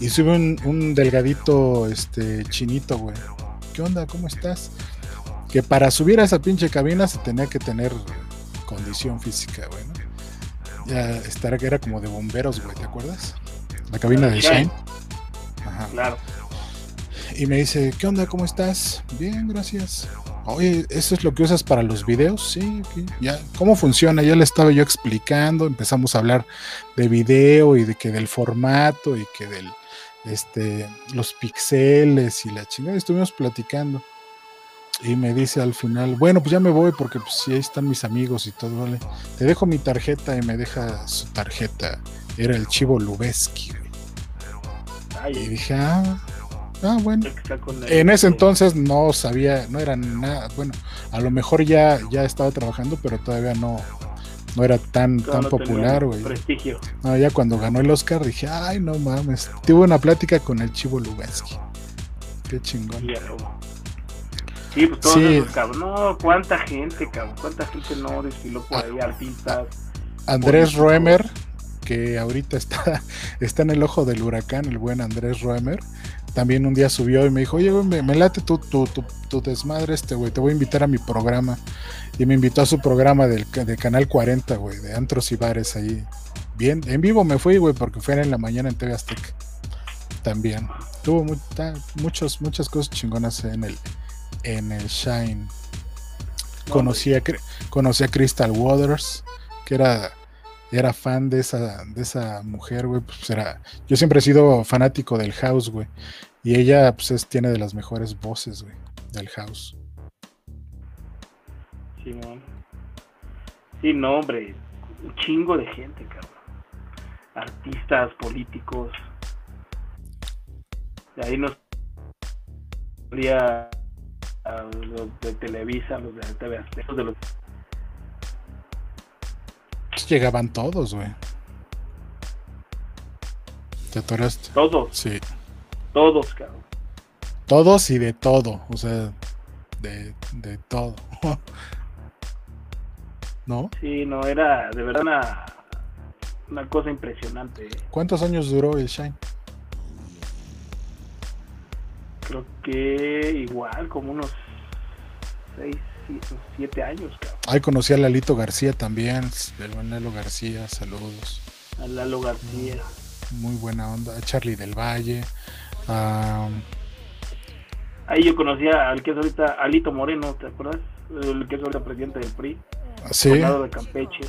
y sube un, un delgadito este chinito, güey. ¿Qué onda? ¿Cómo estás? Que para subir a esa pinche cabina se tenía que tener condición física, güey, ¿no? Ya estar era como de bomberos, güey, ¿te acuerdas? La cabina de. Shine. Ajá. Claro. Y me dice, ¿qué onda? ¿Cómo estás? Bien, gracias. Oye, ¿eso es lo que usas para los videos? Sí, ok. ya. ¿Cómo funciona? Ya le estaba yo explicando, empezamos a hablar de video y de que del formato y que del, este, los pixeles y la chingada. Estuvimos platicando. Y me dice al final, bueno, pues ya me voy porque pues sí, ahí están mis amigos y todo, vale. Te dejo mi tarjeta y me deja su tarjeta. Era el chivo Lubeski. Y dije, ah, ah, bueno. En ese entonces no sabía, no era nada, bueno, a lo mejor ya, ya estaba trabajando, pero todavía no, no era tan, tan no popular, güey. Prestigio. No, ya cuando ganó el Oscar dije, ay, no mames. Tuve una plática con el Chivo Lubeski. Qué chingón. Sí, pues todos Sí. esos. No, cuánta gente, cabrón. Cuánta gente no desfiló por ahí, artistas. Andrés políticos. Que ahorita está, está en el ojo del huracán, el buen Andrés Roemer, también un día subió y me dijo, oye, me, late tu, tu, tu, desmadre este, güey, te voy a invitar a mi programa. Y me invitó a su programa del, de Canal 40, güey, de antros y bares ahí. Bien, en vivo me fui, güey, porque fue en la mañana en TV Azteca. También. Tuvo muchas cosas chingonas en el, en el Shine. Conocí a, conocí a Crystal Waters, que era era fan de esa, de esa mujer, güey, pues era, yo siempre he sido fanático del house, güey, y ella, pues, tiene de las mejores voces, güey, del house. Sí, no. Sí, no, hombre, un chingo de gente, cabrón. Artistas, políticos. De ahí nos los de Televisa, los de TV Azteca, de los llegaban todos, güey. ¿Te atoraste? Todos. Sí. Todos, cabrón. Todos y de todo, o sea, de, de todo. ¿No? Sí, no, era de verdad una, una cosa impresionante. ¿Cuántos años duró el Shine? Creo que igual, como unos seis, siete años, cabrón. Ahí conocí a Lalito García también, el buen Lalo García, saludos. A Lalo García. Muy buena onda. A Charlie del Valle. Ahí yo conocía al que es ahorita Alito Moreno, ¿te acuerdas? El que es ahorita presidente del PRI. Sí. Gobernador de Campeche.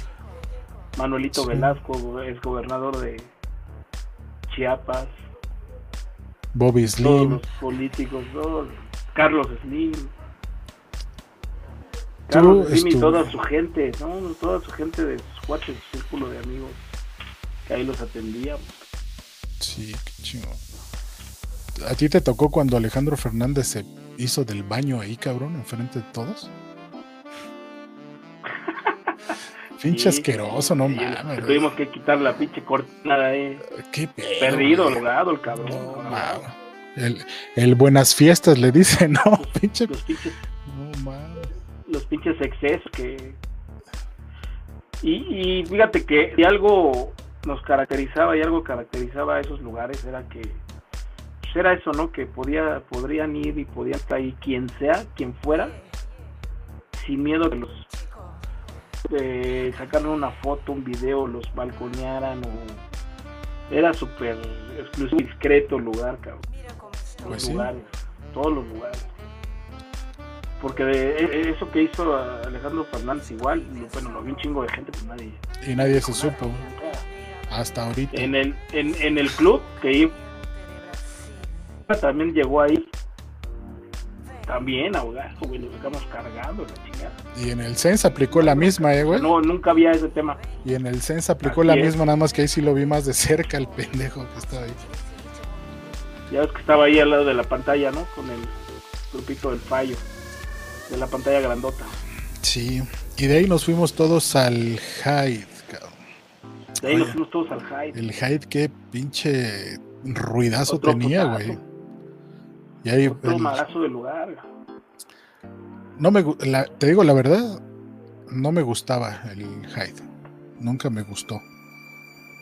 Manuelito Velasco es gobernador de Chiapas. Bobby Slim. los políticos, Carlos Slim. Carlos Slim y toda su gente, ¿no? Toda su gente de sus cuatro círculo de amigos que ahí los atendíamos. Sí, qué chingo. ¿A ti te tocó cuando Alejandro Fernández se hizo del baño ahí, cabrón, enfrente de todos? pinche asqueroso, no mames. Tuvimos que quitar la pinche cortina de ahí. Qué Perdido, logrado el cabrón. el, el, buenas fiestas le dice, ¿no? Los, pinche... Los pinches, no mames. Los pinches excesos que. Y, y fíjate que si algo nos caracterizaba y algo caracterizaba a esos lugares era que pues, era eso, ¿no? Que podía, podrían ir y podían estar ahí quien sea, quien fuera, sin miedo de los de sacarle una foto, un video, los balconearan o era súper exclusivo, discreto el lugar, cabrón. Pues lugares, todos los lugares. Porque de e, e, eso que hizo Alejandro Fernández igual, bueno, lo vi un chingo de gente, pues nadie. Y nadie se supo. Hasta ahorita. En el, en, en el club que iba también llegó ahí también ahogado, güey, lo sacamos cargando, la chingada. Y en el CENS aplicó la misma, eh, güey. No, nunca había ese tema. Y en el CENS aplicó la misma, nada más que ahí sí lo vi más de cerca, el pendejo que estaba ahí. Ya ves que estaba ahí al lado de la pantalla, ¿no? Con el grupito del fallo, de la pantalla grandota. Sí, y de ahí nos fuimos todos al Hyde, cabrón. De ahí nos fuimos todos al Hyde. El Hyde, qué pinche ruidazo tenía, güey. Y ahí, del lugar. No me, te digo la verdad, no me gustaba el Hyde. Nunca me gustó.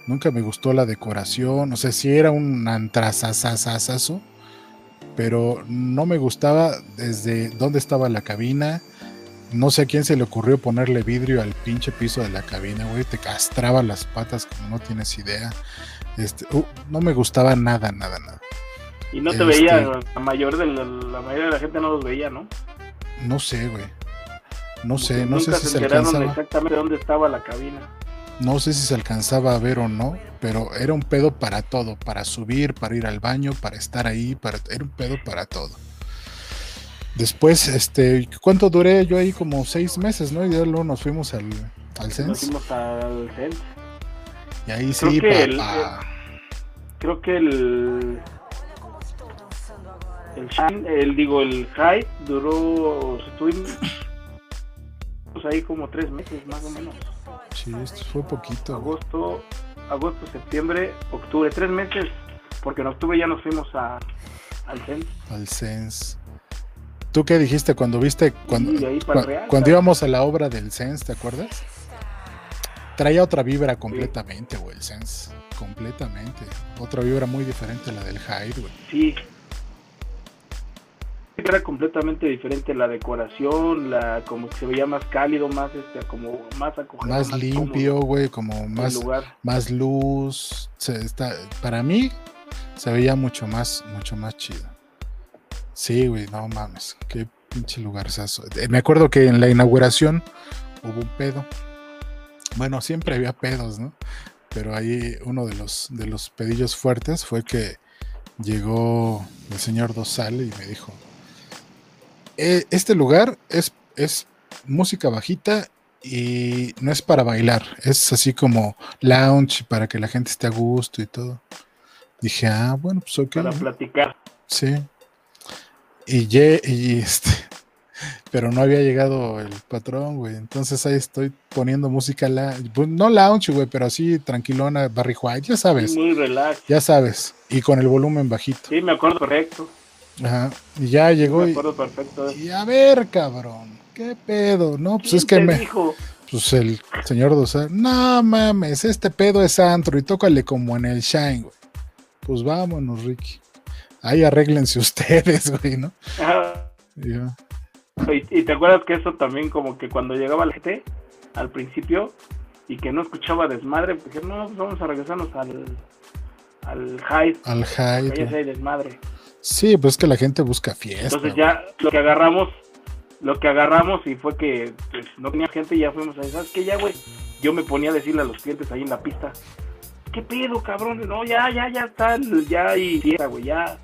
Nunca me gustó la decoración. O sea, si era un antrazazazazo, pero no me gustaba desde dónde estaba la cabina. No sé a quién se le ocurrió ponerle vidrio al pinche piso de la cabina, güey. Te castraba las patas como no tienes idea. Este, uh, no me gustaba nada, nada, nada. Y no te veía, este, la, mayor de la, mayoría de la gente no los veía, ¿no? No sé, güey. No sé, no sé si se, alcanzaba. exactamente dónde estaba la cabina. No sé si se alcanzaba a ver o no, pero era un pedo para todo, para subir, para ir al baño, para estar ahí, para era un pedo para todo. Después, este, ¿cuánto duré yo ahí? Como seis meses, ¿no? Y luego nos fuimos al, al CENS. Nos fuimos al CENS. Y ahí sí, papá. creo que el el el digo, el Hype duró, estuvimos ahí como tres meses más o menos. Sí, esto fue poquito. Agosto, agosto, septiembre, octubre, tres meses, porque en octubre ya nos fuimos a, al CENS. Al CENS. ¿Tú qué dijiste cuando viste, cuando, cuando, íbamos a la obra del CENS, te acuerdas? traía otra vibra completamente, güey, el Sense. Completamente. Otra vibra muy diferente a la del Hyde, güey. Sí. Era completamente diferente la decoración, la como que se veía más cálido, más este, como más acogedor. Más limpio, güey, como más, lugar. más luz. Se está, para mí, se veía mucho más, mucho más chido. Sí, güey, no mames. Qué pinche lugar Me acuerdo que en la inauguración hubo un pedo. Bueno, siempre había pedos, ¿no? Pero ahí uno de los, de los pedillos fuertes fue que llegó el señor Dosal y me dijo, "Eh, este lugar es, es música bajita y no es para bailar, es así como lounge para que la gente esté a gusto y todo. Dije, ah, bueno, pues ok. para platicar. Sí. Y, ye- y este, pero no había llegado el patrón, güey. Entonces ahí estoy poniendo música, la, pues, no lounge, güey, pero así tranquilona, Barry White, ya sabes, Muy relax. ya sabes. Y con el volumen bajito. Sí, me acuerdo correcto. Ajá. Y ya llegó Me y, acuerdo perfecto. y a ver, cabrón, qué pedo. No, pues ¿Quién es que te me, dijo? pues el señor Dosar, no mames, este pedo es antro y tócale como en el Shine, güey. Pues vámonos, Ricky. Ahí arréglense ustedes, güey, ¿no? Ajá. Y Y, y te acuerdas que eso también como que cuando llegaba la gente al principio y que no escuchaba desmadre, porque no, pues vamos a regresarnos al al high, al Hyde. ya güey. hay desmadre. Sí, pues que la gente busca fiesta. Entonces ya lo que agarramos, lo que agarramos y fue que pues, no tenía gente y ya fuimos a ¿sabes qué? Ya, güey, yo me ponía a decirle a los clientes ahí en la pista, ¿qué pedo, cabrón? No, ya, ya, ya está, ya hay fiesta, güey, ya,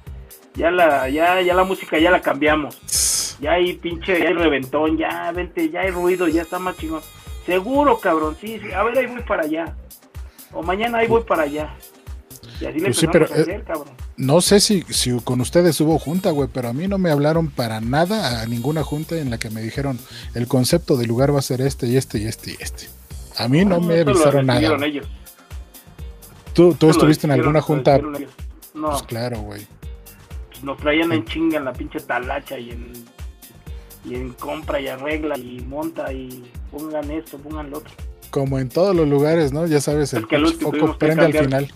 ya la, ya, ya la música ya la cambiamos. Ya hay pinche, ya hay reventón, ya vente, ya hay ruido, ya está más chingón. Seguro, cabrón, sí, sí. A ver, ahí voy para allá. O mañana ahí voy para allá. Y así le Pues sí, empezamos pero, a hacer, cabrón. No sé si, si con ustedes hubo junta, güey, pero a mí no me hablaron para nada a ninguna junta en la que me dijeron el concepto del lugar va a ser este y este y este y este. A mí no me avisaron nada. ellos. ¿Tú, tú estuviste en alguna junta? ellos. No, Pues claro, güey. nos traían en chinga en la pinche talacha y en, y en compra y arregla y monta y pongan esto, pongan lo otro. Como en todos los lugares, ¿no? Ya sabes, el Es que foco prende al final.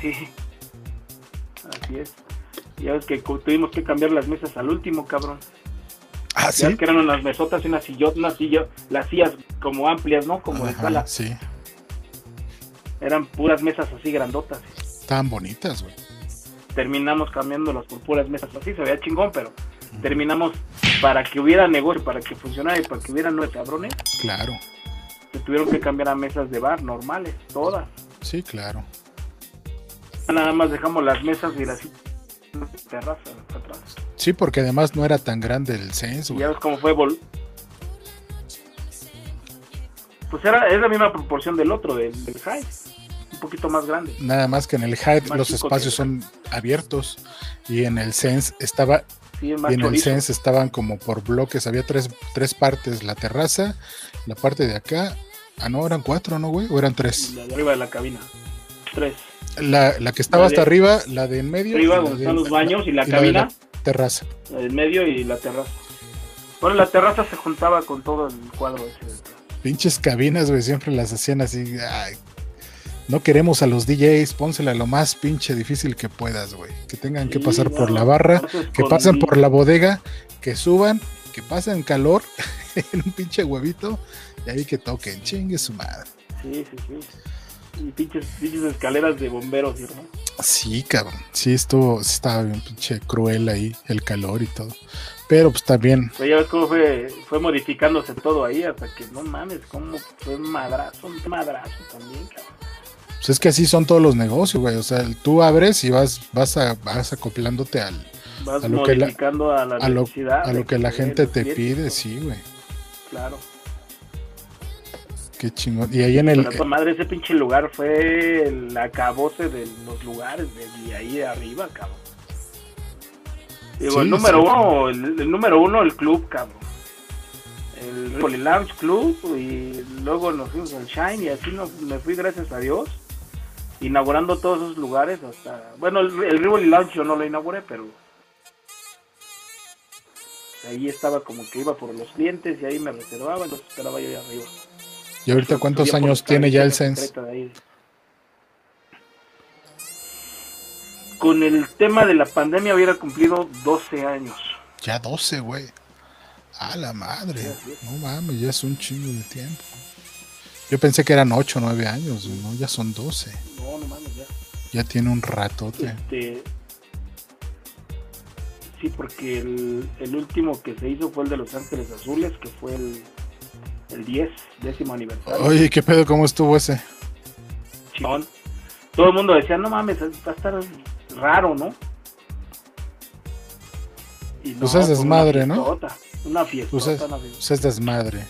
Sí, así es. Ya ves que tuvimos que cambiar las mesas al último, cabrón. Ah, Ya sí. ves que eran unas mesotas y unas sillotas, unas sillas, las sillas como amplias, ¿no? Como de sala. sí. Eran puras mesas así grandotas. Estaban bonitas, güey. Terminamos cambiándolas por puras mesas así, se veía chingón, pero terminamos para que hubiera negocio, para que funcionara y para que hubiera nueve cabrones, Claro. se tuvieron que cambiar a mesas de bar normales, todas. Sí, claro. Nada más dejamos las mesas y las terrazas atrás. Sí, porque además no era tan grande el güey. ya ves cómo fue vol Pues era, es la misma proporción del otro, del, del high. Un poquito más grande. Nada más que en el Hyde los espacios son abiertos y en el Sense estaba Sí, y en el. Sense estaban como por bloques, había tres, tres partes, la terraza, la parte de acá, ah no, eran cuatro, ¿no, güey? O eran tres. La de arriba de la cabina. Tres. La, la que estaba La hasta arriba, la de en medio, Arriba donde de- están los baños y la y cabina, la terraza. la del medio y la terraza. Bueno, la terraza se juntaba con todo el cuadro ese. Pinches cabinas, güey, siempre las hacían así. ay, no queremos a los DJs, pónsela lo más pinche difícil que puedas, güey. Que tengan que pasar por la barra, que pasen por la bodega, que suban, que pasen calor en un pinche huevito y ahí que toquen, chingue su madre. Sí, sí, sí. Y pinches, pinches escaleras de bomberos, ¿sí, cabrón. Sí, estuvo, sí estaba bien pinche cruel ahí, el calor y todo. Pero pues también, ya ves cómo fue, fue modificándose todo ahí hasta que no mames, cómo fue madrazo, madrazo también, cabrón. pues es que así son todos los negocios, güey. O sea, tú abres y vas, vas a, vas acoplándote al, Vas A lo que la- modificando a la a lo, a lo que la gente te pide, sí, güey. Claro. Qué chingón. Y ahí en el, Pero, madre, ese pinche lugar fue el acabose de los lugares de, ahí arriba, cabrón. Digo, Sí, el número sí. uno, el, el número uno, el club, cabrón. El Rivoli Lounge Club y luego nos fuimos al Shine y así nos, me fui gracias a Dios inaugurando todos esos lugares hasta bueno el, el Rivoli Lounge yo no lo inauguré pero ahí estaba como que iba por los clientes y ahí me reservaba entonces esperaba yo ahí arriba ¿Y ahorita cuántos años tiene ya el Sense? Con el tema de la pandemia hubiera cumplido 12 años. Ya 12, güey. A la madre. No mames, ya es un chingo de tiempo. Yo pensé que eran 8 o 9 años, ¿no? Ya son 12. No, no mames, ya. Ya tiene un ratote. Este, sí, porque el, el, último que se hizo fue el de Los Ángeles Azules, que fue el, el 10, décimo aniversario. Oye, ¿qué pedo? ¿Cómo estuvo ese? Chingón. Todo el mundo decía, no mames, va a estar raro, ¿no? Y pues es desmadre, ¿no? Una fiesta. Pues es, pues es desmadre.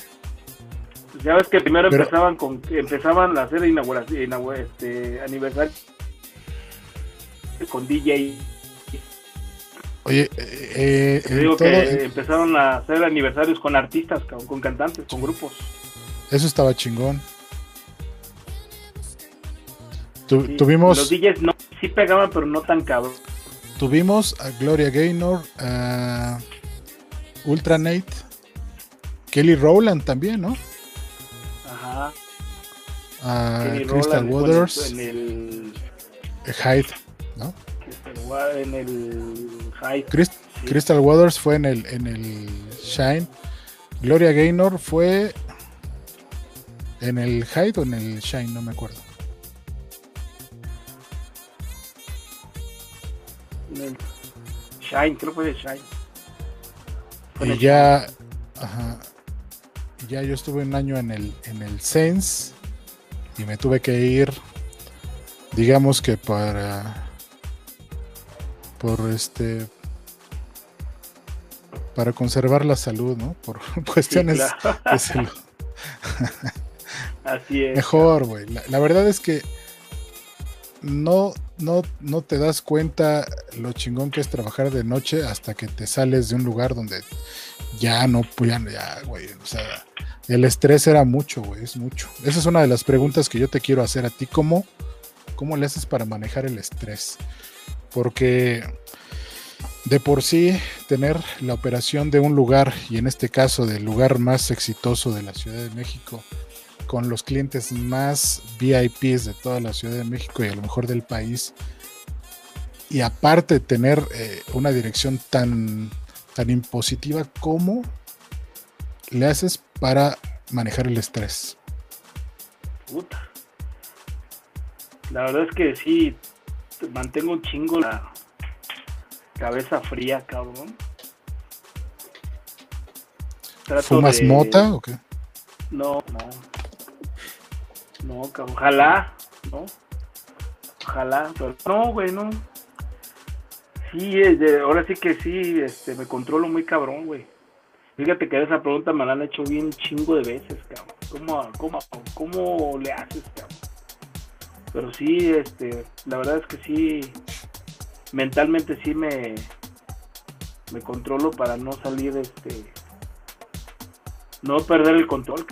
Pues ya ves que primero empezaban con empezaban a hacer inauguración, este, aniversario con DJ. Oye, eh, Te digo que empezaron a hacer aniversarios con artistas, con cantantes, con grupos. Eso estaba chingón. tuvimos. Los DJs no, sí pegaban, pero no tan cabrón. Tuvimos a Gloria Gaynor, a Ultra Nate, Kelly Rowland también, ¿no? Ajá. A Crystal Waters. En el. Hyde, ¿no? En el Hyde. Crystal Waters fue en el, en el Shine. Gloria Gaynor fue en el Hyde o en el Shine, no me acuerdo. En el Shine, creo que fue el Shine. y ya, ajá, ya yo estuve un año en el, en el Sense y me tuve que ir, digamos que para, por este, para conservar la salud, ¿no? Por cuestiones de salud. Así es. Mejor, güey. La, verdad es que no, no, no te das cuenta lo chingón que es trabajar de noche hasta que te sales de un lugar donde ya no, pues ya, ya güey. O sea, el estrés era mucho, güey, es mucho. Esa es una de las preguntas que yo te quiero hacer a ti. ¿Cómo, cómo le haces para manejar el estrés? Porque de por sí tener la operación de un lugar, y en este caso del lugar más exitoso de la Ciudad de México, con los clientes más VIPs de toda la Ciudad de México y a lo mejor del país, y aparte tener eh, una dirección tan, tan impositiva, ¿cómo le haces para manejar el estrés? Puta. La verdad es que sí, mantengo un chingo la cabeza fría, cabrón. ¿Fumas mota o qué? No, no. No, cabrón. Ojalá, ¿no? Ojalá, pero no, güey, no. Sí, ahora sí que sí, este, me controlo muy cabrón, güey. Fíjate que esa pregunta me la han hecho bien chingo de veces, cabrón. ¿Cómo, cómo, cómo le haces, cabrón? Pero sí, este, la verdad es que sí, mentalmente sí me, me controlo para no salir, este, no perder el control,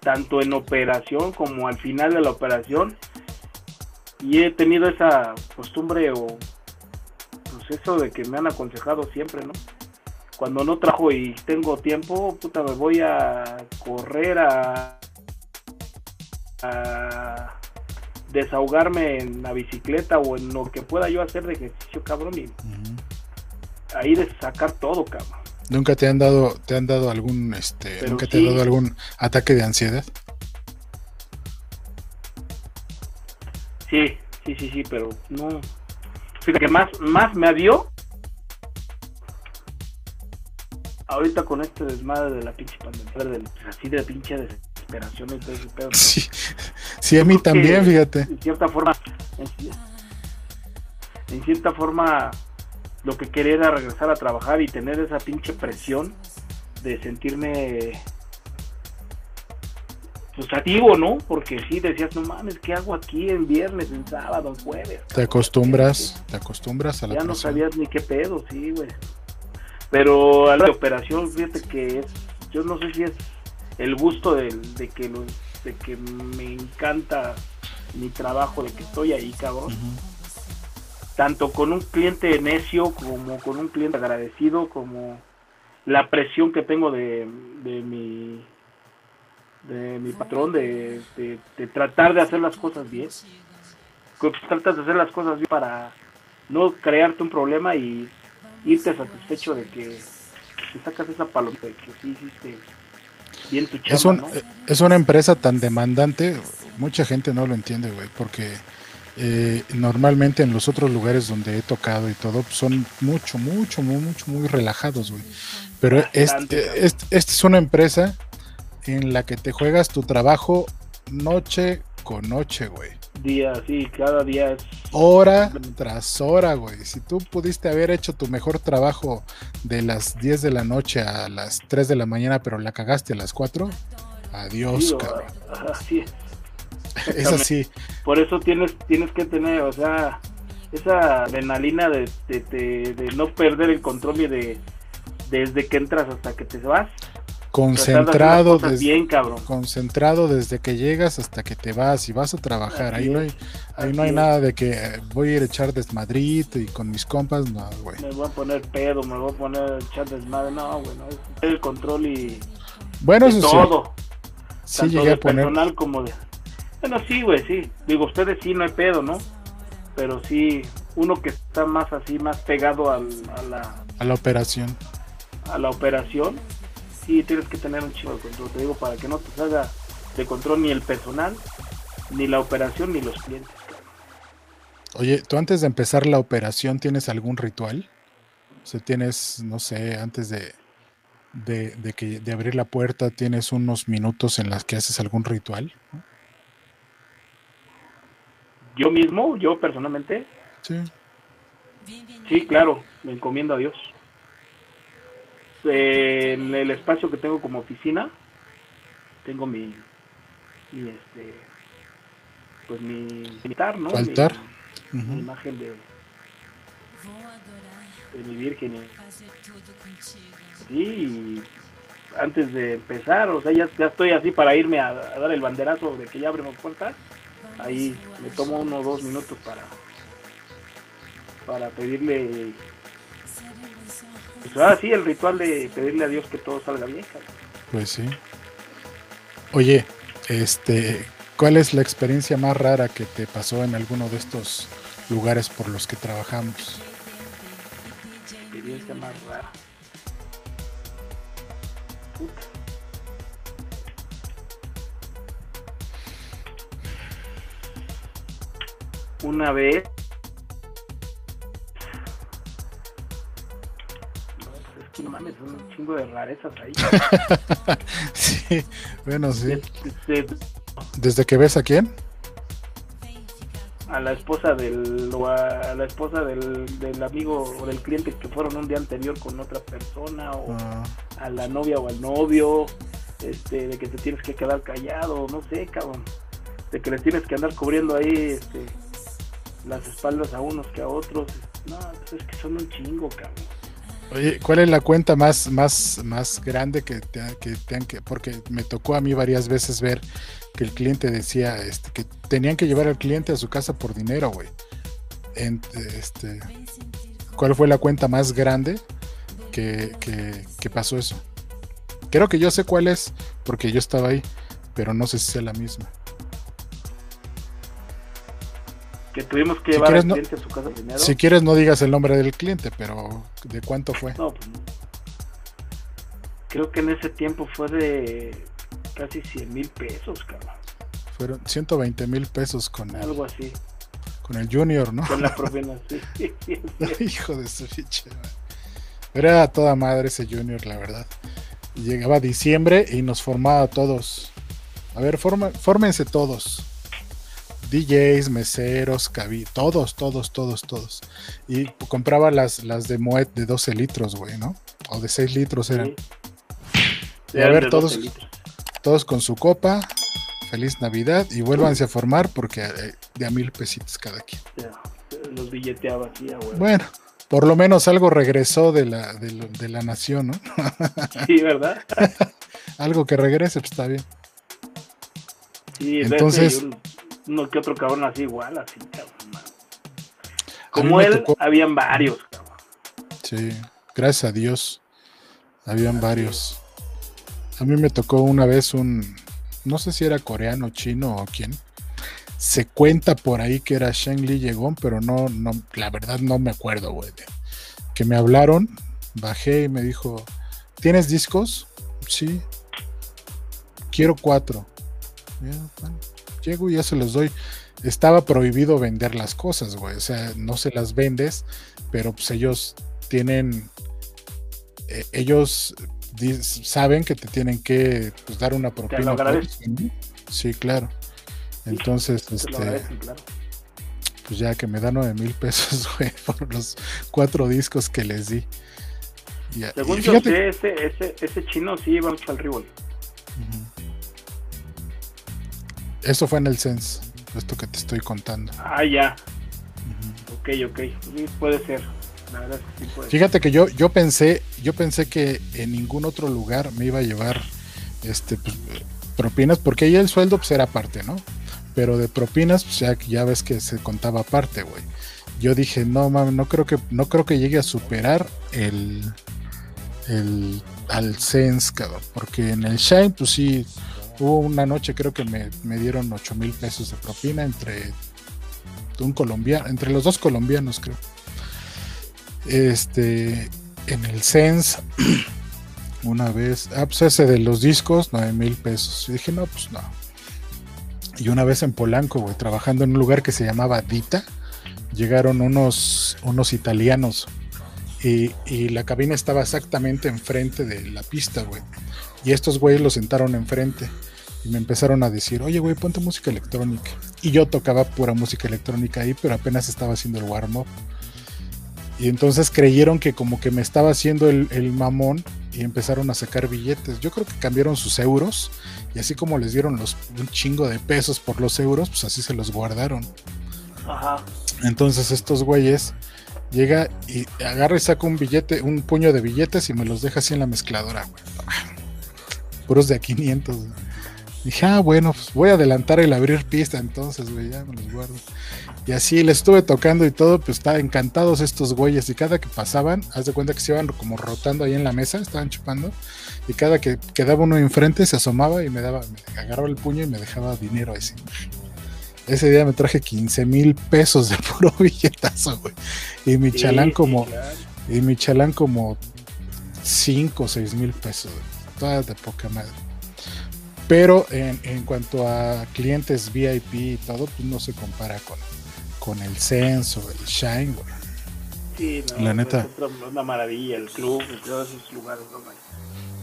tanto en operación como al final de la operación. Y he tenido esa costumbre o pues eso de que me han aconsejado siempre, ¿no? Cuando no trajo y tengo tiempo, puta, me voy a correr a desahogarme en la bicicleta o en lo que pueda yo hacer de ejercicio, cabrón, y ahí de sacar todo, cabrón. ¿Nunca te han dado, te han dado algún, este, nunca te ha dado algún ataque de ansiedad? Sí, sí, sí, sí, pero no. Fíjate que más, más me dio ahorita con este desmadre de la pinche pandemia, así de pinche desesperación y todo ese pedo. Sí, sí a mí también, fíjate. En cierta forma, en, cierta forma, lo que quería era regresar a trabajar y tener esa pinche presión de sentirme pues activo, ¿no? Porque sí decías, no mames, ¿qué hago aquí en viernes, en sábado, en jueves? Te acostumbras, te acostumbras a la Ya no sabías ni qué pedo, sí, güey. Pero a la operación, fíjate que es, yo no sé si es el gusto de, de que lo, de que me encanta mi trabajo, de que estoy ahí, cabrón. Tanto con un cliente necio como con un cliente agradecido, como la presión que tengo de, de mi de mi patrón, de, de, de tratar de hacer las cosas bien. Que tratas de hacer las cosas bien para no crearte un problema y irte satisfecho de que te sacas esa palomita, de que sí hiciste bien tu chamba, Es, un- ¿no? es una empresa tan demandante, mucha gente no lo entiende, güey, porque eh, normalmente en los otros lugares donde he tocado y todo pues, son mucho, mucho, muy, mucho, muy relajados, güey. Pero este, cabrón. este- esta es una empresa en la que te juegas tu trabajo noche con noche, güey. Día, sí, cada día es... Hora tras hora, güey. Si tú pudiste haber hecho tu mejor trabajo de las 10 de la noche a las 3 de la mañana, pero la cagaste a las 4, adiós, cabrón. así es. Es así. Por eso tienes, tienes que tener, o sea, esa adrenalina de, de, de- de no perder el control y de desde que entras hasta que te vas. Concentrado desde, bien, cabrón. concentrado desde que llegas hasta que te vas y vas a trabajar. Ahí Así no hay, es, ahí así no hay es. nada de que eh, voy a ir a echar desmadrito y con mis compas, no, güey. Me voy a poner pedo, me voy a poner a echar desmadre. No, bueno, es el control y Bueno, de eso sí, todo. sí tanto llegué de a poner personal como de... Bueno, sí, güey, sí. Digo, ustedes sí, no hay pedo, ¿no? Pero sí, uno que está más así, más pegado al- a, la, a la operación. a la operación, sí tienes que tener un chivo de control. Te digo, para que no te salga de control ni el personal, ni la operación, ni los clientes. Oye, ¿tú antes de empezar la operación tienes algún ritual? O sea, tienes, no sé, antes de, de, de que, de abrir la puerta, tienes unos minutos en las que haces algún ritual. Yo mismo, yo personalmente, Sí. sí, claro, me encomiendo a Dios. En el espacio que tengo como oficina, tengo mi, mi este, pues mi mi altar, ¿no? Altar. Mi, imagen de, de mi Virgen. Sí, y antes de empezar, o sea, ya, ya estoy así para irme a, a dar el banderazo de que ya abrimos puertas. Ahí me tomo uno o dos minutos para para pedirle pues ahora sí el ritual de pedirle a Dios que todo salga bien cabrón. Pues sí. Oye, este, ¿cuál es la experiencia más rara que te pasó en alguno de estos lugares por los que trabajamos? experiencia más rara Puta. una vez no, mames, son un chingo de rarezas ahí. sí, bueno, sí. Este, ¿Desde que ves a quién? a la esposa del o a la esposa del, del amigo o del cliente que fueron un día anterior con otra persona o Ah, a la novia o al novio este de que te tienes que quedar callado no sé cabrón de que les tienes que andar cubriendo ahí este las espaldas a unos que a otros no pues es que son un chingo cabrón Oye, ¿cuál es la cuenta más, más, más grande que te, que te que porque me tocó a mí varias veces ver que el cliente decía este, que tenían que llevar al cliente a su casa por dinero, güey. Este, ¿Cuál fue la cuenta más grande que, que, que pasó eso? Creo que yo sé cuál es, porque yo estaba ahí, pero no sé si sea la misma. Que tuvimos que Si llevar quieres, al no- cliente a su casa Si quieres no digas el nombre del cliente, pero ¿de cuánto fue? no pues no. creo que en ese tiempo fue de casi 100 mil pesos cabrón Fueron 120 mil pesos con el, algo así con el Junior, ¿no? con la propina sí, sí, sí, sí. Hijo de su madre. Era toda madre ese Junior, la verdad. Llegaba diciembre y nos formaba a todos. A ver, forma, fórmense todos. DJs, meseros, cabi, todos, todos, todos, todos. Y compraba las, las de Moet de 12 litros, güey, ¿no? O de 6 litros eran. Sí. Y a ver, todos, 12 litros. todos con su copa. Feliz Navidad y vuélvanse a formar porque eh, de a mil pesitos cada quien. Ya, los billeteaba así, a huevo. Bueno, por lo menos algo regresó de la, de lo- de la nación, ¿no? Sí, ¿verdad? Algo que regrese, pues está bien. Sí, Entonces- Entonces, uno que otro cabrón así igual, así, cabrón. Como él, tocó- habían varios, cabrón. Sí, gracias a Dios. Habían varios. A mí me tocó una vez un, no sé si era coreano, chino o quién. Se cuenta por ahí que era Sheng Li Yegon, pero no, no, la verdad no me acuerdo, güey. Que me hablaron, bajé y me dijo, ¿tienes discos? Sí. Quiero cuatro. Llego y ya se los doy. Estaba prohibido vender las cosas, güey. O sea, no se las vendes, pero pues ellos tienen, eh, ellos saben que te tienen que pues, dar una propina. Sí, claro. Entonces, este, pues ya que me da nueve mil pesos, güey, por los cuatro discos que les di. Según yo sé, ese, ese, ese, chino sí iba mucho al Rivoli. Eso fue en el Sense, esto que te estoy contando. Ah, ya. Ok, ok. puede ser. La verdad es que sí puede Fíjate que yo, yo pensé, yo pensé que en ningún otro lugar me iba a llevar este pues, propinas, porque ahí el sueldo pues era aparte, ¿no? Pero de propinas, pues ya, ya ves que se contaba aparte, güey. Yo dije, no mames, no creo que, no creo que llegue a superar el, el al Sense, cabrón. Porque en el Shine, pues sí, hubo una noche creo que me, me dieron 8 mil pesos de propina entre un colombiano, entre los dos colombianos, creo. Este, en el Sense, una vez, ah, pues ese de los discos, 9 mil pesos. Y dije, no, pues no. Y una vez en Polanco, güey, trabajando en un lugar que se llamaba Dita, llegaron unos, unos italianos y, la cabina estaba exactamente enfrente de la pista, güey. Y estos güeyes lo sentaron enfrente y me empezaron a decir, oye, güey, ponte música electrónica. Y yo tocaba pura música electrónica ahí, pero apenas estaba haciendo el warm-up. Y entonces creyeron que como que me estaba haciendo el, el, mamón y empezaron a sacar billetes. Yo creo que cambiaron sus euros y así como les dieron los, un chingo de pesos por los euros, pues así se los guardaron. Ajá. Entonces estos güeyes llega y agarra y saca un billete, un puño de billetes y me los deja así en la mezcladora, güey. Puros de a 500. Dije, ah, bueno, pues voy a adelantar el abrir pista entonces, güey, ya me los guardo. Y así le estuve tocando y todo, pues estaban encantados estos güeyes. Y cada que pasaban, haz de cuenta que se iban como rotando ahí en la mesa, estaban chupando. Y cada que quedaba uno enfrente, se asomaba y me daba, me agarraba el puño y me dejaba dinero así. Ese día me traje 15 mil pesos de puro billetazo, güey. Y mi chalán como. Y mi chalán como 5 o 6 mil pesos, Todas de poca madre. Pero en, en, cuanto a clientes VIP y todo, pues no se compara con, con el Sense o el Shine, güey. Sí, no, la neta. Es una maravilla, el club, todos esos lugares, no,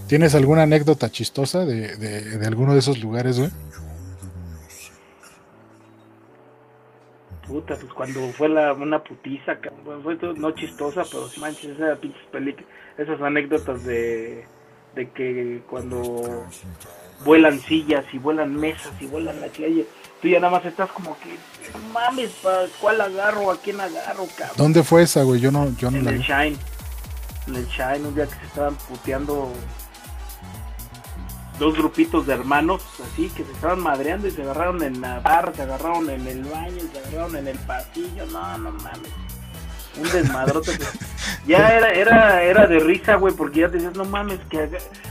¿Tienes alguna anécdota chistosa de, de, de alguno de esos lugares, güey? Puta, pues cuando fue la, una putiza, fue no chistosa, pero manches, esas esas anécdotas de, de que cuando vuelan sillas y vuelan mesas y vuelan la calle, tú ya nada más estás como que, mames, ¿para cuál agarro? ¿A quién agarro, cabrón? ¿Dónde fue esa, güey? Yo no, yo no en la el Shine. En el Shine, un día que se estaban puteando dos grupitos de hermanos, así, que se estaban madreando y se agarraron en la barra, se agarraron en el baño, se agarraron en el pasillo, no, no mames. Un desmadrote ya era, era, era de risa, güey, porque ya decías, no mames, que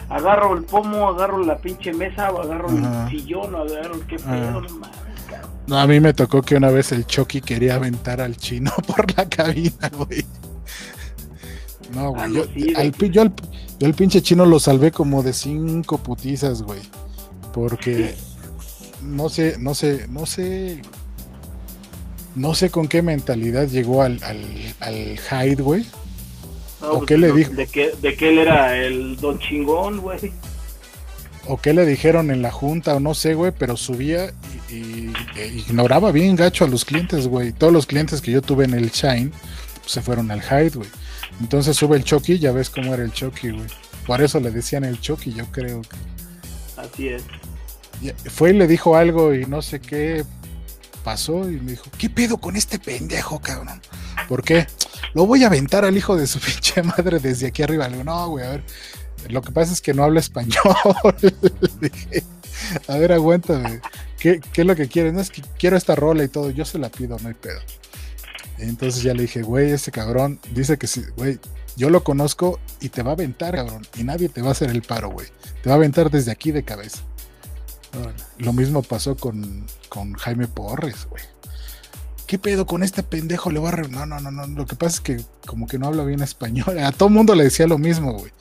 agarro el pomo, agarro la pinche mesa, o agarro el sillón, o agarro qué pedo, no mames. No, a mí me tocó que una vez el Chucky quería aventar al chino por la cabina, güey. No, güey. Ah, yo, al, yo, el pinche chino lo salvé como de cinco putizas, güey. Porque no sé, no sé, no sé. No sé con qué mentalidad llegó al, al, al Hyde, güey. ¿O pues, qué le dijo? De que, de que él era el don chingón, güey. O qué le dijeron en la junta, o no sé, güey, pero subía y, e ignoraba bien gacho a los clientes, güey. Todos los clientes que yo tuve en el Shine pues, se fueron al Hyde, güey. Entonces sube el Chucky, ya ves cómo era el Chucky, güey. Por eso le decían el Chucky, yo creo. Así es. Fue y le dijo algo y no sé qué pasó y me dijo, ¿qué pedo con este pendejo, cabrón? ¿Por qué? Lo voy a aventar al hijo de su pinche madre desde aquí arriba. Le digo, no, güey, a ver. Lo que pasa es que no habla español. dije, a ver, aguántame. ¿Qué, ¿Qué, es lo que quieres? No es que quiero esta rola y todo. Yo se la pido, no hay pedo. Entonces ya le dije, güey, ese cabrón dice que sí, güey, yo lo conozco y te va a aventar, cabrón. Y nadie te va a hacer el paro, güey. Te va a aventar desde aquí de cabeza. Lo mismo pasó con, con Jaime Porres, güey. ¿Qué pedo con este pendejo? Le voy a... No, no, no, no. Lo que pasa es que como que no habla bien español. A todo mundo le decía lo mismo, güey.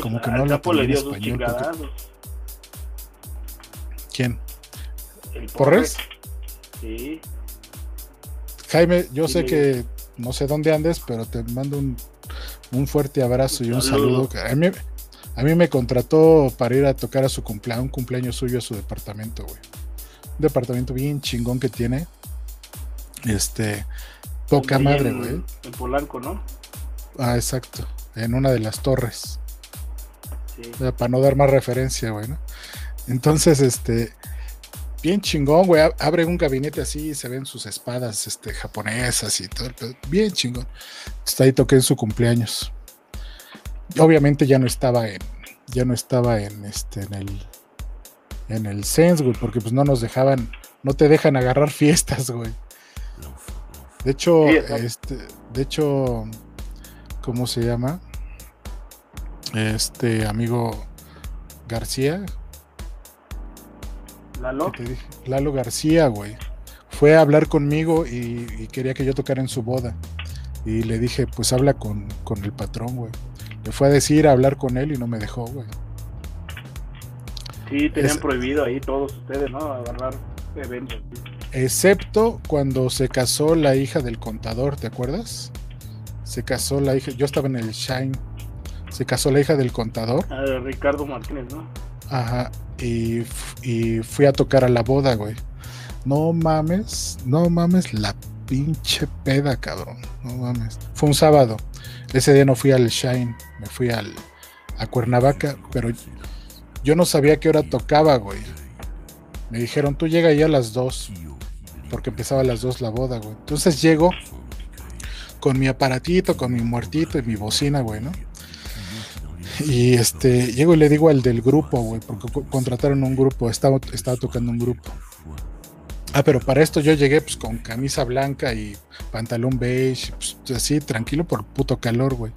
Como que no habla bien español. ¿Quién? ¿Porres? Sí. Jaime, yo sé que no sé dónde andes, pero te mando un, un fuerte abrazo y un saludo. A mí, a mí me contrató para ir a tocar a su cumpleaños, un cumpleaños suyo a su departamento, güey. Un departamento bien chingón que tiene. Este, poca madre, güey. En Polanco, ¿no? Ah, exacto. En una de las torres. Sí. para no dar más referencia, güey, ¿no? Entonces, este, bien chingón, güey. Abre un gabinete así y se ven sus espadas este, japonesas y todo. Bien chingón. Está ahí toqué en su cumpleaños. Obviamente ya no estaba en. Ya no estaba en este. en el. En el Sense, güey. Porque pues no nos dejaban. No te dejan agarrar fiestas, güey. De hecho, este. De hecho. ¿Cómo se llama? Este amigo García, Lalo. Lalo García, güey. Fue a hablar conmigo y, quería que yo tocara en su boda. Y le dije, pues habla con, el patrón, güey. Le fue a decir a hablar con él y no me dejó, güey. Sí, tenían prohibido ahí todos ustedes, ¿no? Agarrar eventos. Excepto cuando se casó la hija del contador, ¿te acuerdas? Se casó la hija, yo estaba en el Shine. Se casó la hija del contador. Ah, Ricardo Martínez, ¿no? Ajá, y, fui a tocar a la boda, güey. No mames, no mames la pinche peda, cabrón. No mames. Fue un sábado. Ese día no fui al Shine, me fui al, a Cuernavaca, pero yo no sabía qué hora tocaba, güey. Me dijeron, tú llega ya a las 2, porque empezaba a las 2 la boda, güey. Entonces llego con mi aparatito, con mi muertito y mi bocina, güey, ¿no? Y este, llego y le digo al del grupo, güey, porque contrataron un grupo, estaba, estaba tocando un grupo. Ah, pero para esto yo llegué pues con camisa blanca y pantalón beige, pues, así tranquilo por puto calor, güey.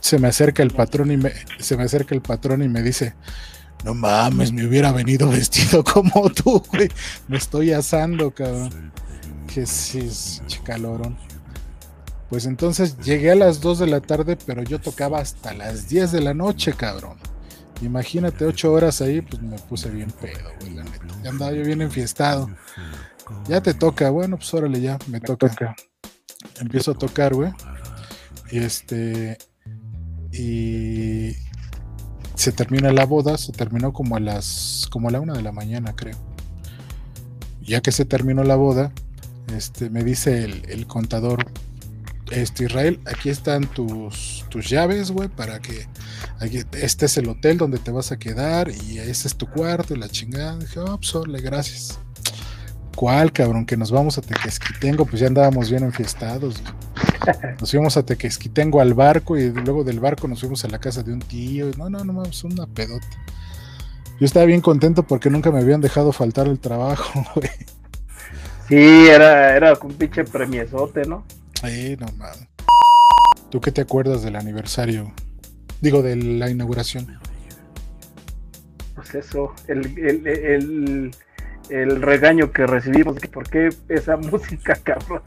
Se me acerca el patrón y me se me acerca el patrón y me dice, "No mames, me hubiera venido vestido como tú, güey. Me estoy asando, cabrón." Que sí, calorón. Pues entonces llegué a las 2 de la tarde, pero yo tocaba hasta las 10 de la noche, cabrón. Imagínate 8 horas ahí, pues me puse bien pedo, güey, la neta. Ya andaba yo bien enfiestado. Ya te toca, bueno, pues órale, ya, me, toca. Empiezo a tocar, güey. Y este. Y. Se termina la boda, se terminó como a las. como a la una de la mañana, creo. Ya que se terminó la boda, este, me dice el, el contador, este Israel, aquí están tus, tus llaves, güey, para que aquí, este es el hotel donde te vas a quedar y ese es tu cuarto y la chingada. Dije, oh, pues gracias. ¿Cuál, cabrón? Que nos vamos a Tequesquitengo, pues ya andábamos bien enfiestados. Nos fuimos a Tequesquitengo al barco y luego del barco nos fuimos a la casa de un tío. No, no, no, es una pedota. Yo estaba bien contento porque nunca me habían dejado faltar el trabajo, güey. Sí, era, era un pinche premiesote, ¿no? Ay, no mames. ¿Tú qué te acuerdas del aniversario? Digo, de la inauguración. Pues eso, el, el, regaño que recibimos, que por qué esa música, cabrón.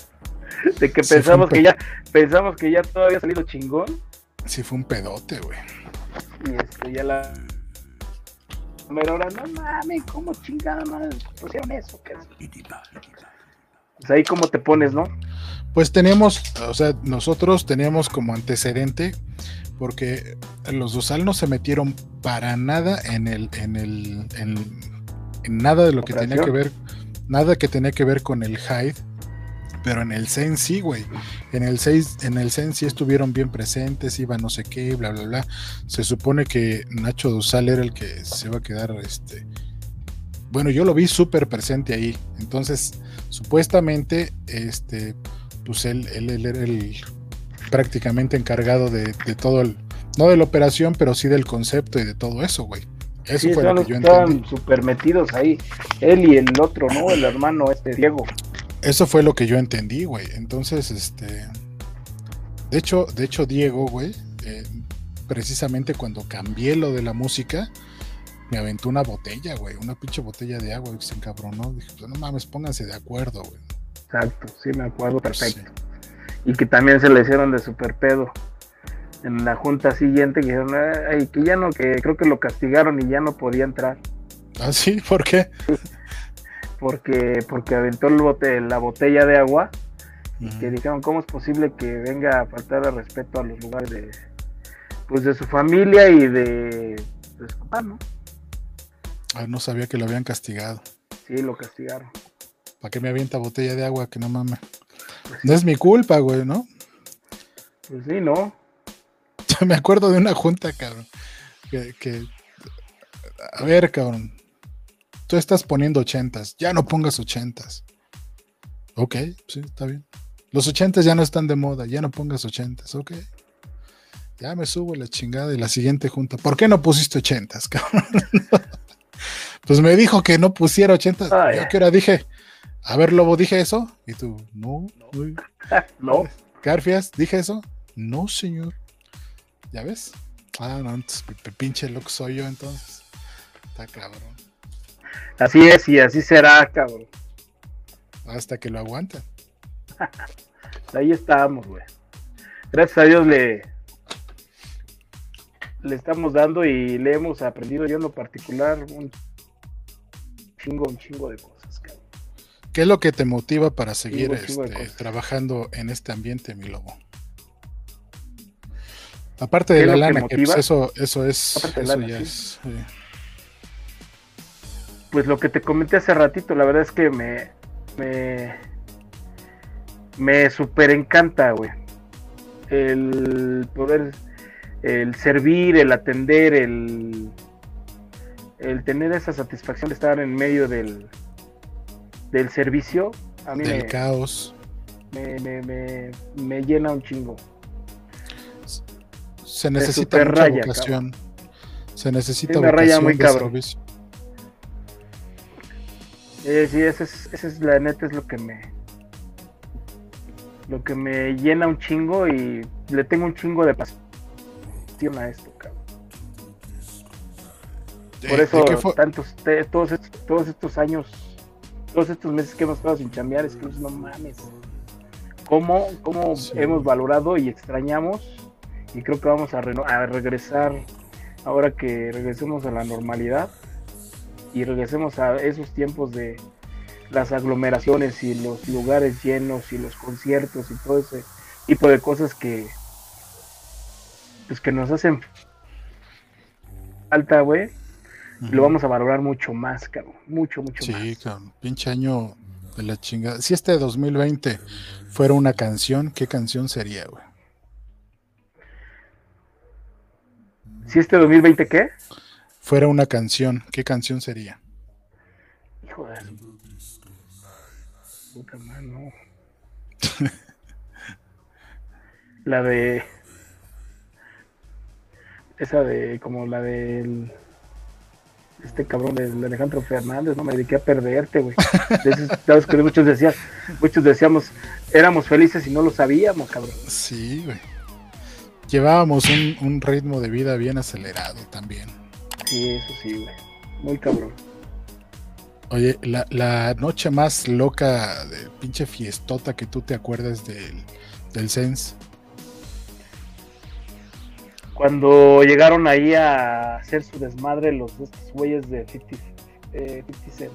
De que pensamos que ya, pensamos que ya todo había salido chingón. Sí, fue un pedote, güey. Y este, ya la pero ahora no mames, ¿cómo chingada madre pusieron eso? ¿Qué pues ahí cómo te pones, ¿no? Pues teníamos, o sea, nosotros teníamos como antecedente, porque los Dosal no se metieron para nada en el, en el, en, nada de lo que tenía que ver, nada que tenía que ver con el Hyde, pero en el Zen sí, güey. En el 6, en el Zen sí estuvieron bien presentes, iba no sé qué, bla, bla, bla. Se supone que Nacho Dosal era el que se iba a quedar, este. Bueno, yo lo vi súper presente ahí. Entonces, supuestamente, este pues él, él, era el prácticamente encargado de, todo el, no de la operación, pero sí del concepto y de todo eso, güey. Eso fue lo que yo entendí. súper metidos ahí, él y el otro, ¿no? El hermano este Diego. Eso fue lo que yo entendí, güey. Entonces, este, de hecho, de hecho Diego, güey, eh, precisamente cuando cambié lo de la música, me aventó una botella, güey, una pinche botella de agua, y se encabronó. Dije, pues, no mames, pónganse de acuerdo, güey. Exacto, sí, me acuerdo perfecto. Y que también se le hicieron de super pedo en la junta siguiente, que dijeron, ay, que ya no, que creo que lo castigaron y ya no podía entrar. ¿Ah, sí? ¿Por qué? porque, porque aventó el bote, la botella de agua y que dijeron, ¿cómo es posible que venga a faltar el respeto a los lugares de, pues de su familia y de, de su papá, ¿no? Ah, no sabía que lo habían castigado. Sí, lo castigaron. ¿Para qué me avienta botella de agua? Que no mames. No es mi culpa, güey, ¿no? Pues sí, ¿no? me acuerdo de una junta, cabrón. Que, que, a ver, cabrón. Tú estás poniendo ochentas. Ya no pongas ochentas. Ok, sí, está bien. Los ochentas ya no están de moda. Ya no pongas ochentas. Ok. Ya me subo la chingada y la siguiente junta. ¿Por qué no pusiste ochentas, cabrón? pues me dijo que no pusiera ochentas. Yo que era dije, a ver, Lobo, dije eso. Y tú, no. No. no. Garfias, dije eso. No, señor. ¿Ya ves? Ah, no, entonces pinche loco soy yo entonces. Está cabrón. Así es y así será, cabrón. Hasta que lo aguanten. Ahí estamos, güey. Gracias a Dios le, le estamos dando y le hemos aprendido yo en lo particular un chingo, un chingo de cosas, cabrón. ¿Qué es lo que te motiva para seguir este, trabajando en este ambiente, mi lobo? Aparte de la lana, que pues eso, eso es. Eso ya es Pues lo que te comenté hace ratito, la verdad es que me. Me. Me super encanta, güey. El poder. El servir, el atender, el. El tener esa satisfacción de estar en medio del. Del servicio. A mí del caos. Me, me, me, me llena un chingo. Se necesita mucha raya, vocación. Se necesita una raya muy cabrón. sí, esa es, es la neta, es lo que me. Lo que me llena un chingo y le tengo un chingo de pasión a esto, cabrón. Por eso, tantos, todos, estos, todos estos años, todos estos meses que hemos estado sin chambear, es que no mames. ¿Cómo, cómo hemos valorado y extrañamos y creo que vamos a, a regresar ahora que regresemos a la normalidad y regresemos a esos tiempos de las aglomeraciones y los lugares llenos y los conciertos y todo ese tipo de cosas que pues que nos hacen falta, güey. Lo vamos a valorar mucho más, cabrón. Mucho, mucho más. Sí, cabrón. Pinche año de la chingada. Si este 2020 fuera una canción, ¿qué canción sería, güey? Si este 2020 qué? Fuera una canción, ¿qué canción sería? Hijo de puta mano. la de esa de como la del este cabrón de Alejandro Fernández, no me dediqué a perderte, güey. Sabes que muchos decían, muchos decíamos, éramos felices y no lo sabíamos, cabrón. Sí, güey llevábamos un, ritmo de vida bien acelerado también. Sí, eso sí, güey. Muy cabrón. Oye, la, noche más loca de pinche fiestota que tú te acuerdas del, del Sense. Cuando llegaron ahí a hacer su desmadre los estos güeyes de 50, eh, 50 Cent.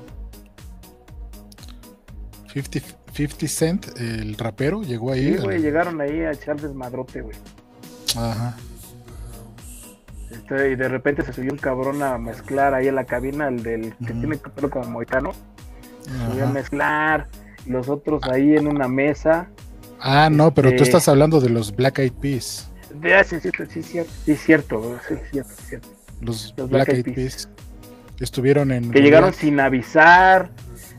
50, Cent, el rapero, llegó ahí. Sí, güey, llegaron ahí a echar desmadrote, güey. Ajá. Este, y de repente se subió un cabrón a mezclar ahí en la cabina, el del que tiene pelo como moicano. Se subió a mezclar. Los otros ahí en una mesa. Ah, no, pero tú este, estás hablando de los Black Eyed Peas. Ah, sí, sí, sí, cierto, sí, cierto, sí, cierto, cierto. Los, Black, Eyed Peas. Estuvieron en. Que llegaron sin avisar,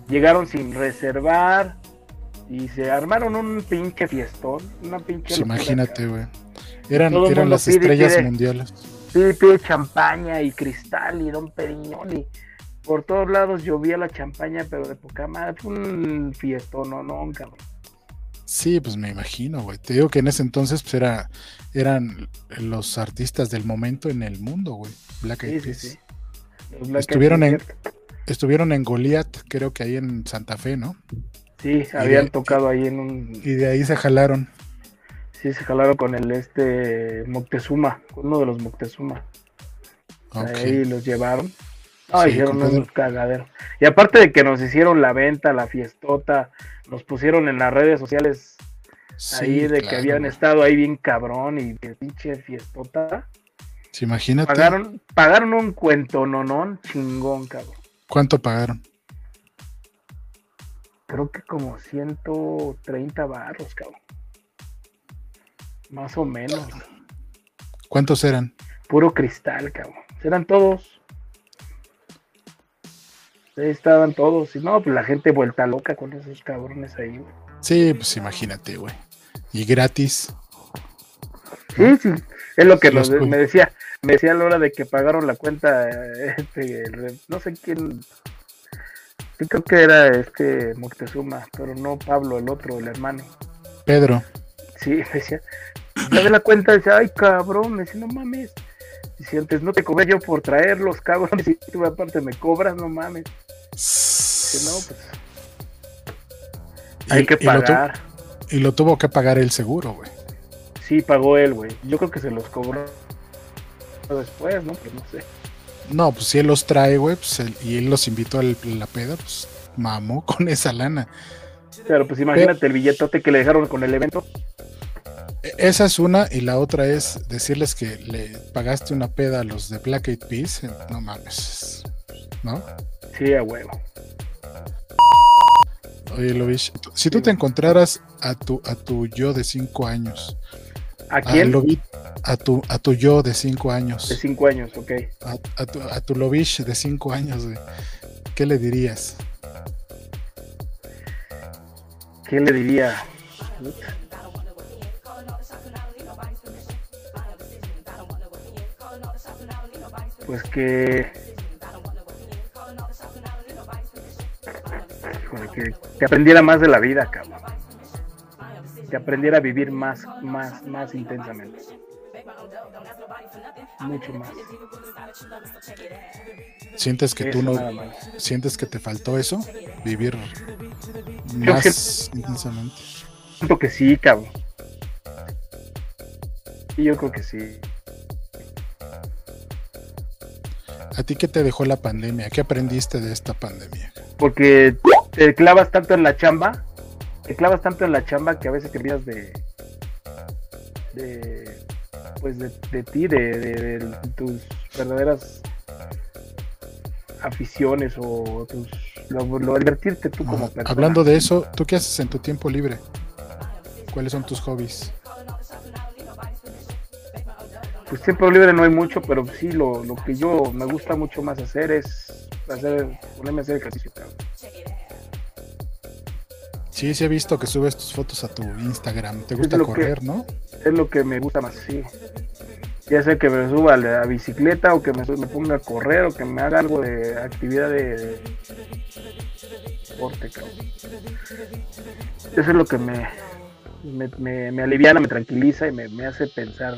llegaron sin reservar y se armaron un pinche fiestón, una pinche. imagínate, güey. Eran, eran las estrellas mundiales. Sí, pide champaña y cristal y don Periñón y por todos lados llovía la champaña, pero de poca madre. Fue un fiestón, no, no, cabrón. Sí, pues me imagino, güey. Te digo que en ese entonces pues era, eran los artistas del momento en el mundo, güey. Black Eyed Black Estuvieron en- Estuvieron en Goliath, creo que ahí en Santa Fe, ¿no? Sí, habían de- tocado ahí en un. Y de ahí se jalaron. Sí, se jalaron con el este Moctezuma, uno de los Moctezuma. Ahí los llevaron. No, Sí, hicieron un cagadero. Y aparte de que nos hicieron la venta, la fiestota, nos pusieron en las redes sociales Sí, ahí de que habían estado ahí bien cabrón y que pinche fiestota. Sí, imagínate Pagaron, pagaron un cuento nonón chingón, cabrón. cuánto pagaron. Creo que como 130 barros, cabrón. Más o menos. ¿Cuántos eran? Puro cristal, cabrón. Eran todos. Ahí estaban todos. Y no, pues la gente vuelta loca con esos cabrones ahí, güey. Sí, pues imagínate, güey. Y gratis. Sí, sí. Es lo que nos- me decía. Me decía a la hora de que pagaron la cuenta, eh, este, el no sé quién. Creo que era este Moctezuma, pero no Pablo, el otro, el hermano. Pedro. Sí, me decía, ya ve la cuenta, decía, ay cabrón, me decía, no mames. Dice, antes no te cobré yo por traerlos, cabrón, y tú aparte me cobras, no mames. Dice, no, pues hay Y- que y lo pagar. Y lo tuvo que pagar el seguro, güey. Sí, pagó él, güey. Yo creo que se los cobró después, ¿no? Pues no sé. No, pues si él los trae, güey, pues él- y él los invitó a la peda, pues mamó con esa lana. Pero pues imagínate el billetote que le dejaron con el evento. Esa es una, y la otra es decirles que le pagaste una peda a los de Black Eyed Peas. eh, No mames, ¿no? Sí, a huevo. Oye, Lovich, si tú te encontraras a tu, a tu yo de 5 años, ¿A a, quién? Lovi- a, tu, a tu yo de 5 años, De cinco años, ok. a, a tu, a tu Lovich de 5 años, güey, ¿qué le dirías? ¿Qué le diría? Pues que... Que, que aprendiera más de la vida, cabrón. Que aprendiera a vivir más, más, más intensamente. Mucho más. ¿Sientes que tú no, sientes que te faltó eso? Vivir más intensamente. Siento que sí, cabrón. Y yo creo que sí. ¿A ti qué te dejó la pandemia? ¿Qué aprendiste de esta pandemia? porque te clavas tanto en la chamba, te clavas tanto en la chamba que a veces te olvidas de, de pues de, de ti, de, de- de tus verdaderas aficiones o tus lo, lo divertirte tú como persona. Hablando de eso, ¿tú qué haces en tu tiempo libre? ¿Cuáles son tus hobbies? Pues tiempo libre no hay mucho, pero sí lo, lo que yo me gusta mucho más hacer es hacer, ponerme a hacer ejercicio. Sí, sí he visto que subes tus fotos a tu Instagram. ¿Te gusta que- correr, no? es lo que me gusta más, sí. Ya sea que me suba a la bicicleta o que me, me ponga a correr o que me haga algo de actividad de, de deporte, cabrón. Eso es lo que me, me, me, me aliviana, me tranquiliza y me, me hace pensar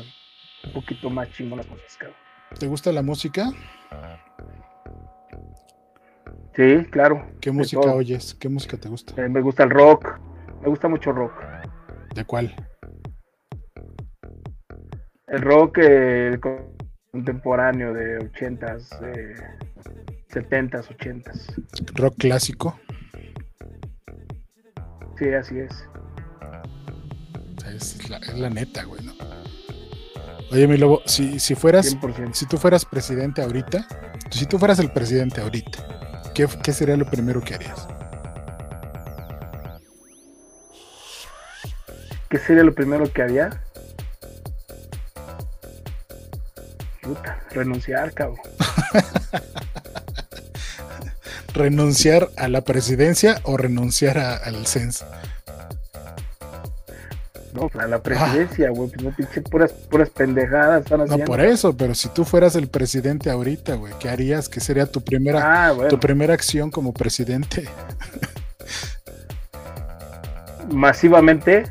un poquito más chingón las cosas, cabrón. ¿Te gusta la música? Sí, claro. ¿Qué música todo. oyes? ¿Qué música te gusta? Eh, me gusta el rock, me gusta mucho el rock. ¿De cuál? El rock eh, contemporáneo de 80s, eh, 70s, 80s. ¿Rock clásico? Sí, así es. Es, la, es la neta, güey, ¿no? Oye, mi lobo, si, si fueras, 100%. si tú fueras presidente ahorita, si tú fueras el presidente ahorita, ¿qué, qué sería lo primero que harías? ¿Qué sería lo primero que haría? Puta, renunciar, cabrón. ¿Renunciar a la presidencia o renunciar a- al censo? No, a la presidencia, güey, pues no pinche puras, puras pendejadas están No por eso, pero si tú fueras el presidente ahorita, güey, ¿qué harías? ¿Qué sería tu primera, Ah, bueno, tu primera acción como presidente? masivamente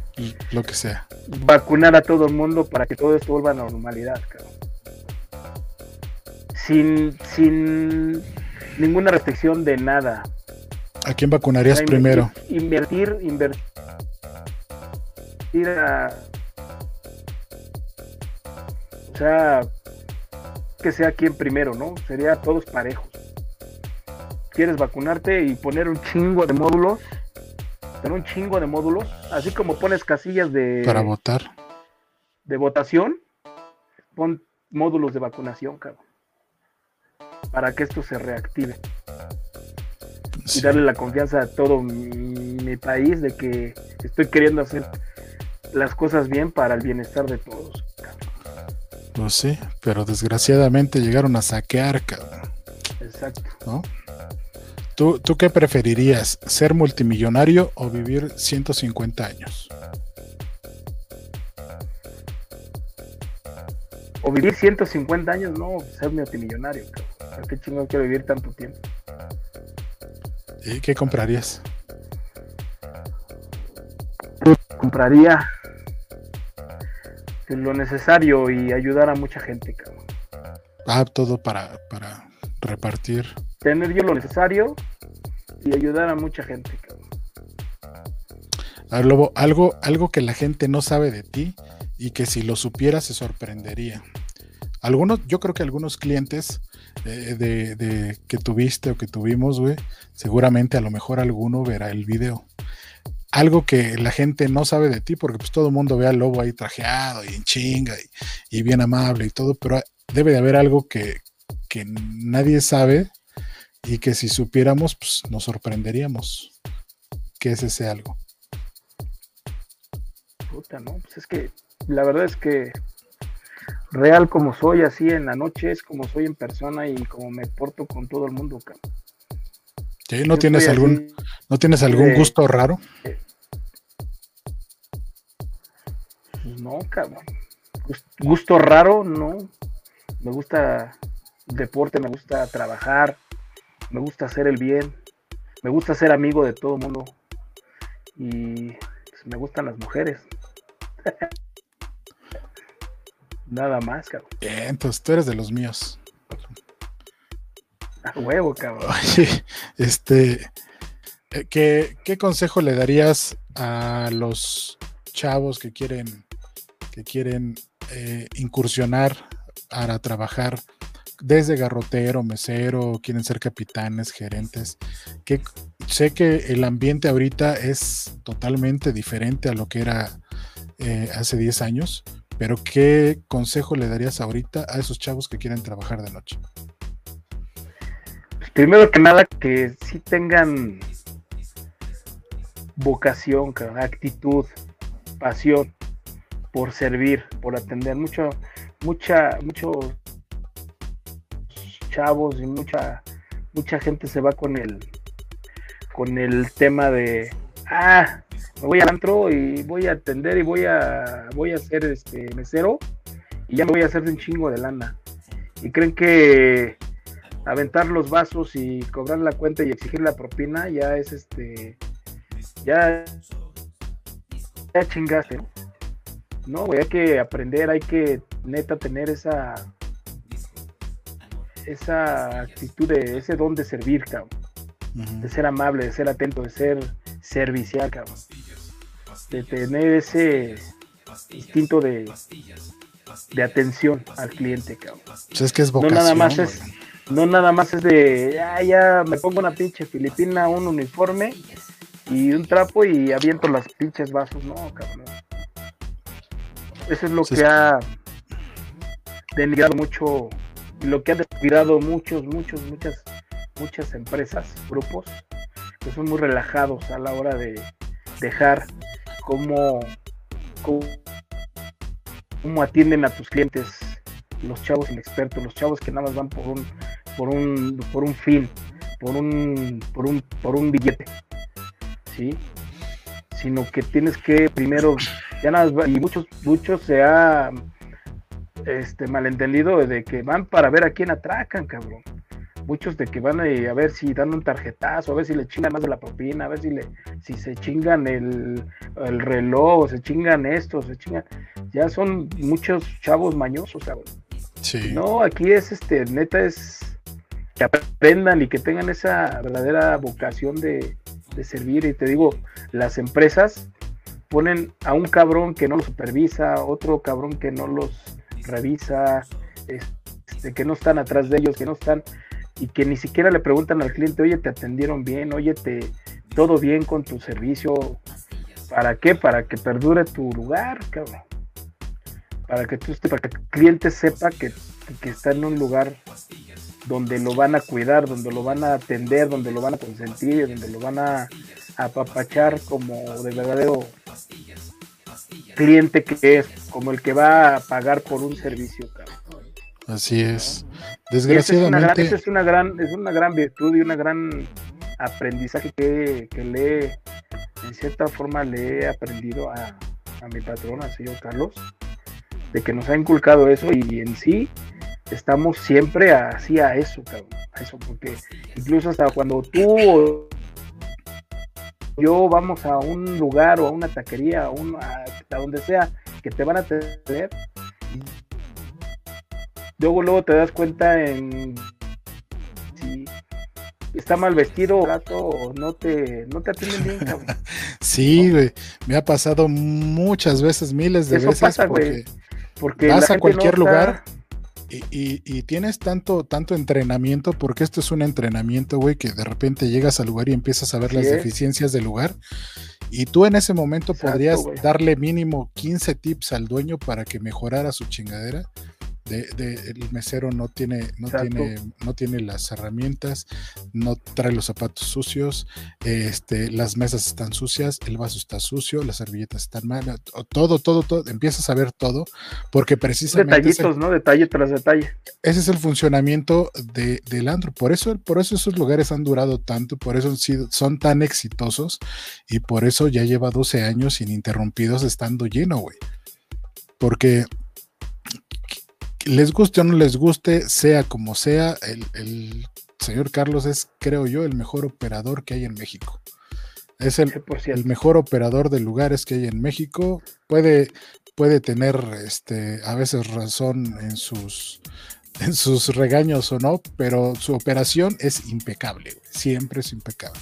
Lo que sea. vacunar a todo el mundo para que todo esto vuelva a normalidad, cabrón. sin, sin ninguna restricción de nada. ¿A quién vacunarías primero? Invertir, invertir a... O sea, que sea quien primero, ¿no? Sería todos parejos. Quieres vacunarte y poner un chingo de módulos, tener un chingo de módulos, así como pones casillas de... Para votar. De votación, pon módulos de vacunación, cabrón. Para que esto se reactive. Y darle la confianza a todo mi país de que estoy queriendo hacer las cosas bien para el bienestar de todos. Pues sí, pero desgraciadamente llegaron a saquear, cabrón. Exacto. ¿No? ¿Tú, ¿Tú qué preferirías? ¿Ser multimillonario o vivir 150 años? O vivir 150 años, no, ser multimillonario, cabrón. ¿Por qué chingo quiero vivir tanto tiempo? ¿Y qué comprarías? Compraría lo necesario y ayudar a mucha gente, cabrón. Ah, todo para, para repartir. Tener yo lo necesario y ayudar a mucha gente, cabrón. A ver, Lobo, algo, algo que la gente no sabe de ti y que si lo supiera se sorprendería. Algunos, yo creo que algunos clientes eh, de, de, que tuviste o que tuvimos, güey, seguramente a lo mejor alguno verá el video algo que la gente no sabe de ti, porque pues todo el mundo ve al lobo ahí trajeado y en chinga y, bien amable y todo, pero debe de haber algo que, que, nadie sabe y que si supiéramos, pues nos sorprenderíamos. ¿Qué es ese algo? Puta, no, pues es que la verdad es que real como soy así en la noche es como soy en persona y como me porto con todo el mundo, ¿No tienes algún, ¿no tienes algún gusto raro? Pues no, cabrón. Gusto raro, no. Me gusta deporte, me gusta trabajar, me gusta hacer el bien, me gusta ser amigo de todo el mundo y pues, me gustan las mujeres. Nada más, cabrón. Bien, entonces tú eres de los míos. Huevo, cabrón. este, eh, ¿qué, ¿qué consejo le darías a los chavos que quieren que quieren eh, incursionar para trabajar desde garrotero, mesero, quieren ser capitanes, gerentes, que sé que el ambiente ahorita es totalmente diferente a lo que era eh, hace 10 años, pero ¿qué consejo le darías ahorita a esos chavos que quieren trabajar de noche? Primero que nada, que sí tengan vocación, actitud, pasión por servir, por atender. Mucho, mucha, muchos chavos y mucha, mucha gente se va con el, con el tema de, ah, me voy al antro y voy a atender y voy a, voy a ser este mesero y ya me voy a hacer de un chingo de lana. Y creen que aventar los vasos y cobrar la cuenta y exigir la propina ya es este, ya, ya chingaste. No, güey, hay que aprender, hay que neta tener esa esa actitud de ese don de servir, cabrón. De ser amable, de ser atento, de ser servicial, cabrón. De tener ese instinto de, de atención al cliente, cabrón. Pues es que es vocación, no nada más es, no nada más es de ya, ya me pongo una pinche filipina, un uniforme y un trapo y aviento las pinches vasos, no, cabrón. Eso es lo que ha denigrado mucho, lo que ha descuidado muchos, muchos, muchas, muchas empresas, grupos, que son muy relajados a la hora de dejar cómo, cómo, atienden a tus clientes los chavos inexpertos, los chavos que nada más van por un, por un, por un fin, por un, por un, por un billete, ¿sí? Sino que tienes que primero ya nada y muchos, muchos se ha este malentendido de que van para ver a quién atracan, cabrón. Muchos de que van a, ver si dan un tarjetazo, a ver si le chingan más de la propina, a ver si le, si se chingan el, el reloj, se chingan esto, se chingan. Ya son muchos chavos mañosos, cabrón. No, aquí es este, neta es que aprendan y que tengan esa verdadera vocación de, de servir. Y te digo, las empresas ponen a un cabrón que no los supervisa, otro cabrón que no los revisa, este, que no están atrás de ellos, que no están y que ni siquiera le preguntan al cliente, oye, te atendieron bien, oye, te todo bien con tu servicio, ¿para qué? Para que perdure tu lugar, cabrón. Para que tú para que el cliente sepa que, que está en un lugar donde lo van a cuidar, donde lo van a atender, donde lo van a consentir, donde lo van a apapachar como de verdadero cliente que es, como el que va a pagar por un servicio, cabrón. Así es. Y esa es una gran, Desgraciadamente, esa es una gran, es una gran virtud y una gran aprendizaje que, que le he, en cierta forma le he aprendido a, a mi patrón, al señor Carlos, de que nos ha inculcado eso y en sí estamos siempre así a eso, cabrón, a eso, porque incluso hasta cuando tú o yo vamos a un lugar o a una taquería, a, un, a, a donde sea, que te van a atender, luego luego te das cuenta en si está mal vestido o no te no te atienden bien cabrón. sí, güey. Me ha pasado muchas veces, miles de Eso veces, pasa, porque güey. Porque vas a cualquier no está- lugar y, y- y tienes tanto, tanto entrenamiento, porque esto es un entrenamiento, güey, que de repente llegas al lugar y empiezas a ver las es. deficiencias del lugar. Y tú en ese momento Exacto, podrías darle mínimo 15 tips al dueño para que mejorara su chingadera. De, de- el mesero no tiene, no Exacto. tiene, no tiene las herramientas, no trae los zapatos sucios, este, las mesas están sucias, el vaso está sucio, las servilletas están malas, o- todo, todo, todo, empiezas a ver todo, porque precisamente el- detallitos, ¿no? Detalle tras detalle. ese es el funcionamiento de, del antro. Por eso, por eso esos lugares han durado tanto, por eso han sido, son tan exitosos y por eso ya lleva 12 años ininterrumpidos estando lleno, güey. Porque les guste o no les guste, sea como sea, el, el señor Carlos es, creo yo, el mejor operador que hay en México. Es el, 100%. el mejor operador de lugares que hay en México. Puede, puede tener este, a veces razón en sus, en sus regaños o no, pero su operación es impecable, güey, siempre es impecable.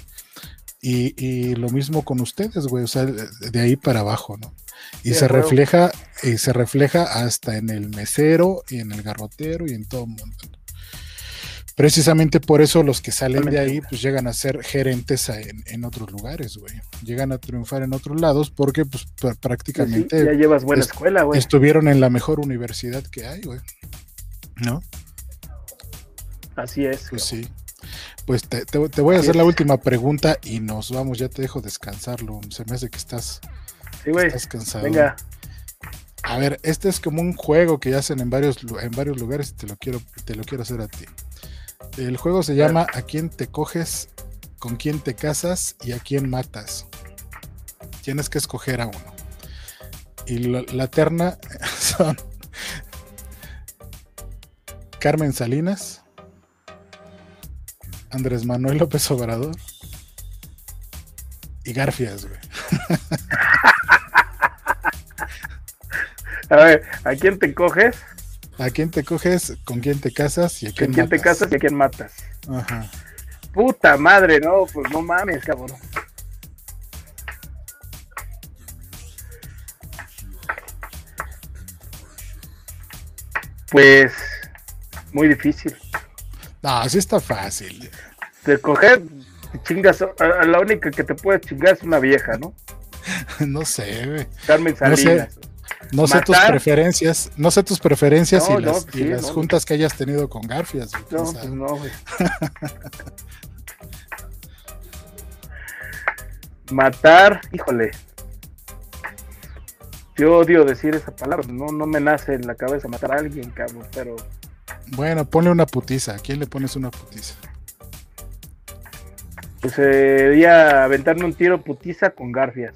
Y, y lo mismo con ustedes, güey, o sea, de ahí para abajo, ¿no? Y Sí, se refleja, y se refleja hasta en el mesero y en el garrotero y en todo el mundo. Precisamente por eso los que salen de ahí, pues llegan a ser gerentes a- en, en otros lugares, güey. Llegan a triunfar en otros lados porque, pues, sí, prácticamente ya llevas buena est- escuela, güey. estuvieron en la mejor universidad que hay, güey. ¿No? Así es. Pues sí. Pues te, te- te voy a Así hacer la última pregunta y nos vamos. Ya te dejo descansarlo. Se me hace que estás, Sí, güey. estás cansado. Venga. A ver, este es como un juego que hacen en varios, en varios lugares y te lo quiero, te lo quiero hacer a ti. El juego se llama ¿A quién te coges? ¿Con quién te casas? ¿Y a quién matas? Tienes que escoger a uno. Y lo- la terna son Carmen Salinas, Andrés Manuel López Obrador y Garfias, güey. A ver, ¿a quién te coges? ¿A quién te coges? ¿Con quién te casas? ¿Y a quién, ¿Con quién te casas y a quién matas? Ajá. Puta madre, no, pues no mames, cabrón. Pues muy difícil. No, así está fácil. De coger, chingas, a, a la única que te puede chingar es una vieja, ¿no? No sé, güey. Carmen No sé. No sé tus preferencias, no sé tus preferencias No, y no, las, y sí, las no. juntas que hayas tenido con Garfias. No, pues no, güey. Matar, híjole. Yo odio decir esa palabra, no, no me nace en la cabeza matar a alguien, cabrón, pero Bueno, ponle una putiza. ¿A quién le pones una putiza? pues sería aventarme un tiro putiza con garfias.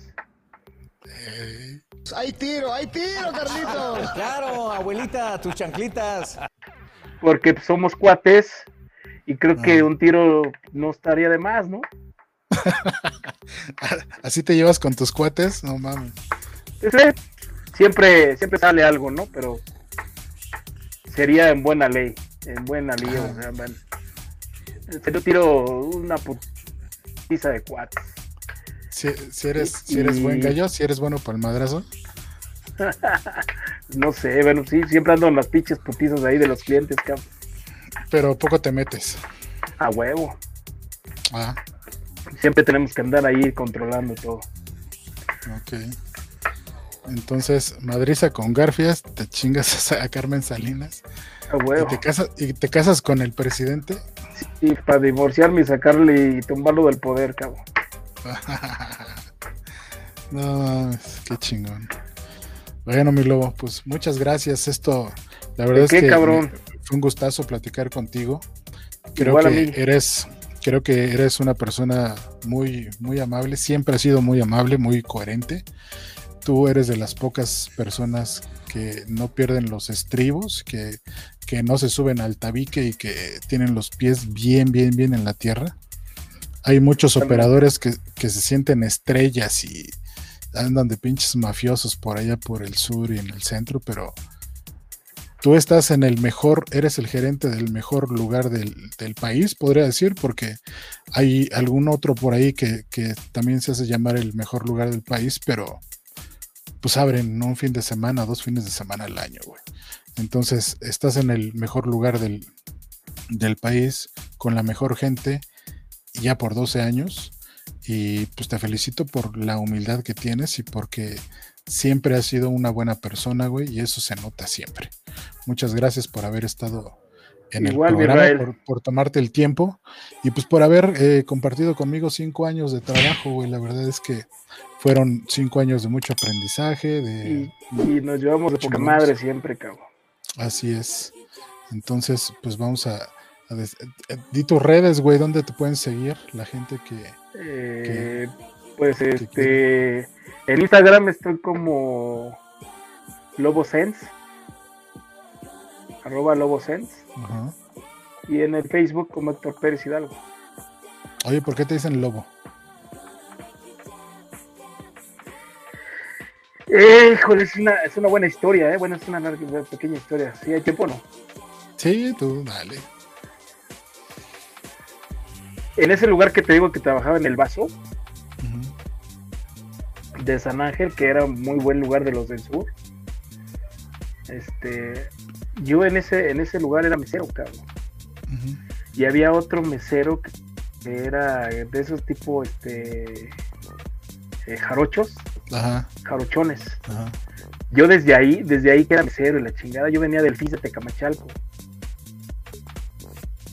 Eh, ¡Hay tiro, hay tiro, Carlitos! Claro, abuelita, tus chanclitas. Porque somos cuates y creo que Ah. un tiro no estaría de más, ¿no? ¿Así te llevas con tus cuates? No mames. Pues, eh, siempre, siempre sale algo, ¿no? Pero sería en buena ley, en buena ley, o sea, man, se lo tiro una putiza de cuates. Si, si eres, si eres buen Y- gallo, si eres bueno para el madrazo. No sé, bueno, sí, siempre ando en las pinches putizas ahí de los clientes, cabrón. Pero poco te metes. A huevo. Ah, Siempre tenemos que andar ahí controlando todo. ok. Entonces, madriza con Garfias, te chingas a Carmen Salinas A y huevo. te, casas, y te casas con el presidente. Y para divorciarme y sacarle y tumbarlo del poder, cabrón. no, mames, qué chingón. Bueno, mi lobo, pues muchas gracias. Esto, la verdad es que cabrón? fue un gustazo platicar contigo. Creo Igual que eres, creo que eres una persona muy, muy amable. Siempre has sido muy amable, muy coherente. Tú eres de las pocas personas que no pierden los estribos, que, que no se suben al tabique y que tienen los pies bien, bien, bien en la tierra. Hay muchos operadores que, que se sienten estrellas y andan de pinches mafiosos por allá por el sur y en el centro, pero tú estás en el mejor, eres el gerente del mejor lugar del, del país, podría decir, porque hay algún otro por ahí que, que también se hace llamar el mejor lugar del país, pero pues abren un fin de semana, dos fines de semana al año, güey. Entonces, estás en el mejor lugar del, del país, con la mejor gente, ya por 12 años. Y pues te felicito por la humildad que tienes y porque siempre has sido una buena persona, güey, y eso se nota siempre. Muchas gracias por haber estado en Igual, el programa, por, por tomarte el tiempo y pues por haber eh, compartido conmigo cinco años de trabajo, güey. La verdad es que fueron cinco años de mucho aprendizaje, de, Y, y nos llevamos de poca madre siempre, cabrón. Así es. Entonces, pues vamos a, di tus redes, güey, ¿dónde te pueden seguir la gente que Eh, pues este. En Instagram estoy como LoboSense. Arroba LoboSense. Ajá. Y en el Facebook como Héctor Pérez Hidalgo. Oye, ¿por qué te dicen lobo? Eh, híjole, es una, es una buena historia, ¿eh? Bueno, es una larga- pequeña historia. ¿Sí hay tiempo o no? Sí, tú, dale. En ese lugar que te digo que trabajaba en el vaso de San Ángel, que era un muy buen lugar de los del sur. Este, yo en ese, en ese lugar era mesero, cabrón. Y había otro mesero que que era de esos tipo, este, eh, jarochos, Ajá, jarochones. ajá. Yo desde ahí, desde ahí que era mesero y la chingada, yo venía del FIS de Tecamachalco.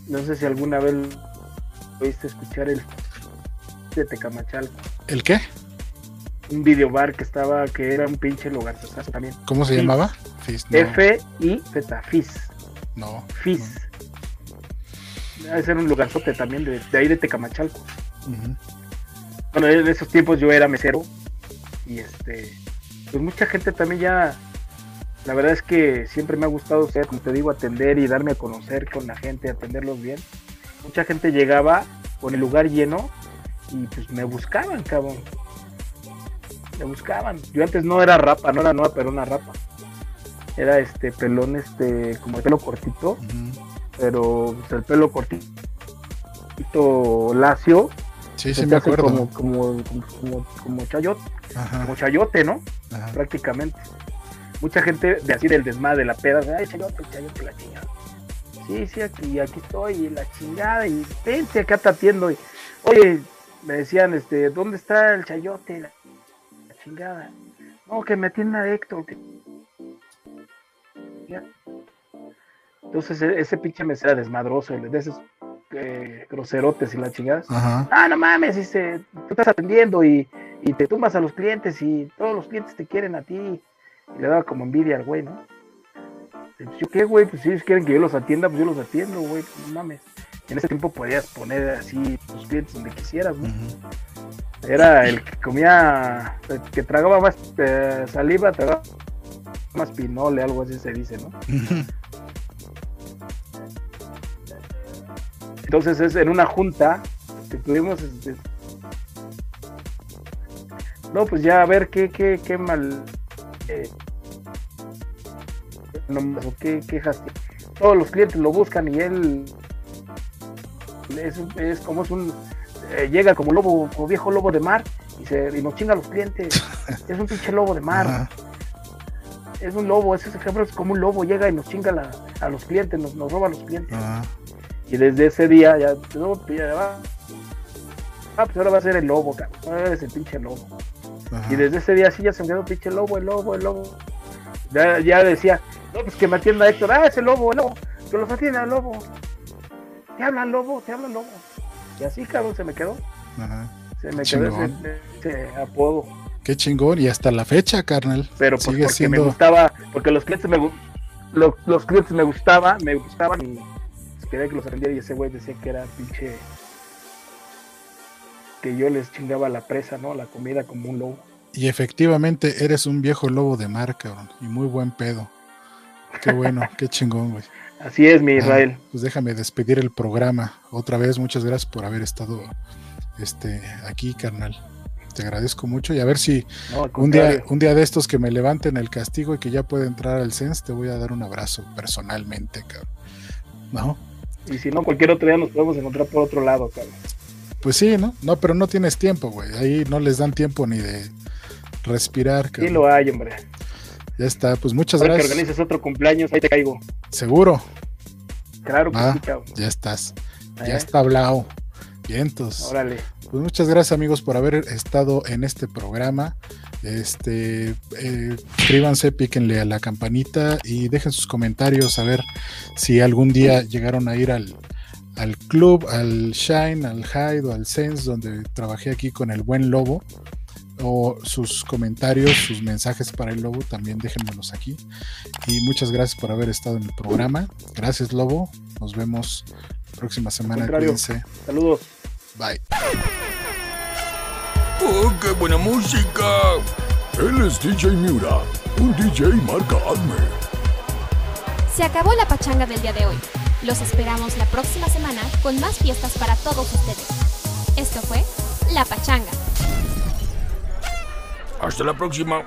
No sé si alguna vez oíste escuchar el de Tecamachalco. ¿El qué? Un videobar que estaba, que era un pinche lugar también. ¿Cómo se Fizz. llamaba? Fizz, no, F-I-Z, FIS. no, FIS. Debe ser un lugarzote también de, de ahí de Tecamachalco. no. Bueno, en esos tiempos yo era mesero y este, pues mucha gente también ya, la verdad es que siempre me ha gustado ser, como te digo, atender y darme a conocer con la gente, atenderlos bien. Mucha gente llegaba con el lugar lleno y pues me buscaban, cabrón. Me buscaban. Yo antes no era rapa, no era nueva, pero una rapa. Era este pelón, este, como el pelo cortito, pero pues, el pelo cortito lacio, Sí, se sí me acuerdo. como, como, como, como, como chayote, Ajá, como chayote, ¿no? ajá. Prácticamente. Mucha gente de así del desmadre, de la peda, de, ay, chayote, chayote, la chingada. Sí, sí, aquí, aquí estoy, y la chingada, y vente acá te atiendo. Y, Oye, me decían, este, ¿dónde está el chayote? La, la chingada. No, que me atienda Héctor. que- Ya. Entonces e- ese pinche mesera desmadroso, de esos eh, groserotes y la chingada. Ajá. Ah, no mames, dice, tú estás atendiendo y, y te tumbas a los clientes y todos los clientes te quieren a ti. Y le daba como envidia al güey, ¿no? ¿Yo qué, güey? Pues si ellos quieren que yo los atienda, pues yo los atiendo, güey, pues, no mames. En ese tiempo podías poner así tus clientes donde quisieras, ¿no? ujú. Era el que comía, el que tragaba más eh, saliva, tragaba más pinole, algo así se dice, ¿no? Entonces es en una junta que tuvimos este, no pues ya a ver qué qué, qué mal eh, nomás, ¿o qué quejas? Todos los clientes lo buscan y él es, es como es un eh, llega como lobo, como viejo lobo de mar y, se, y nos chinga a los clientes. es un pinche lobo de mar. Ajá. Es un lobo, ese ejemplo es como un lobo, llega y nos chinga la- a los clientes, nos, nos roba a los clientes. Ajá. Y desde ese día ya, no, ya va. Ah, pues ahora va a ser el lobo, cabrón. Ahora eres el pinche lobo. Ajá. Y desde ese día sí ya se me quedó pinche lobo, el lobo, el lobo. Ya, ya decía, no, pues que me atienda Héctor, ah, ese lobo, el lobo, que los atienda el lobo. Te habla el lobo, te habla el lobo. Y así, cabrón, se me quedó. Ajá. Se me quedó ese, ese apodo. Qué chingón. Y hasta la fecha, carnal. Pero pues Sigue porque siendo. me gustaba, porque los clientes me los, los clientes me gustaban, me gustaban y pues, quería que los atendiera y ese güey decía que era pinche que yo les chingaba la presa, ¿no? La comida como un lobo. Y efectivamente eres un viejo lobo de mar, cabrón. Y muy buen pedo. Qué bueno, qué chingón, güey. Así es, mi Ah, Israel. pues déjame despedir el programa. Otra vez, muchas gracias por haber estado este, aquí, carnal. Te agradezco mucho y a ver si No, un día, un día de estos que me levanten el castigo y que ya pueda entrar al CENS, te voy a dar un abrazo personalmente, cabrón. ¿No? Y si no, cualquier otro día nos podemos encontrar por otro lado, cabrón. Pues sí, ¿no? No, pero no tienes tiempo, güey. Ahí no les dan tiempo ni de respirar, Sí cabrón. lo hay, hombre. Ya está, pues muchas Ahora que gracias. organices otro cumpleaños, ahí te caigo. Seguro, Claro que Ah. sí, cabrón. ya estás. ¿Eh? Ya está hablado. Vientos. Órale. Pues muchas gracias amigos por haber estado en este programa. Este, eh, suscríbanse, píquenle a la campanita y dejen sus comentarios a ver si algún día llegaron a ir al, al club, al Shine, al Hyde o al Sense, donde trabajé aquí con el buen Lobo. O sus comentarios, sus mensajes para el Lobo, también déjenmelos aquí. Y muchas gracias por haber estado en el programa. Gracias Lobo. Nos vemos la próxima semana. Cuídense. Saludos. Bye. ¡Oh, qué buena música! Él es DJ Miura, un DJ marca Acme. Se acabó la pachanga del día de hoy. Los esperamos la próxima semana con más fiestas para todos ustedes. Esto fue La Pachanga. Hasta la próxima.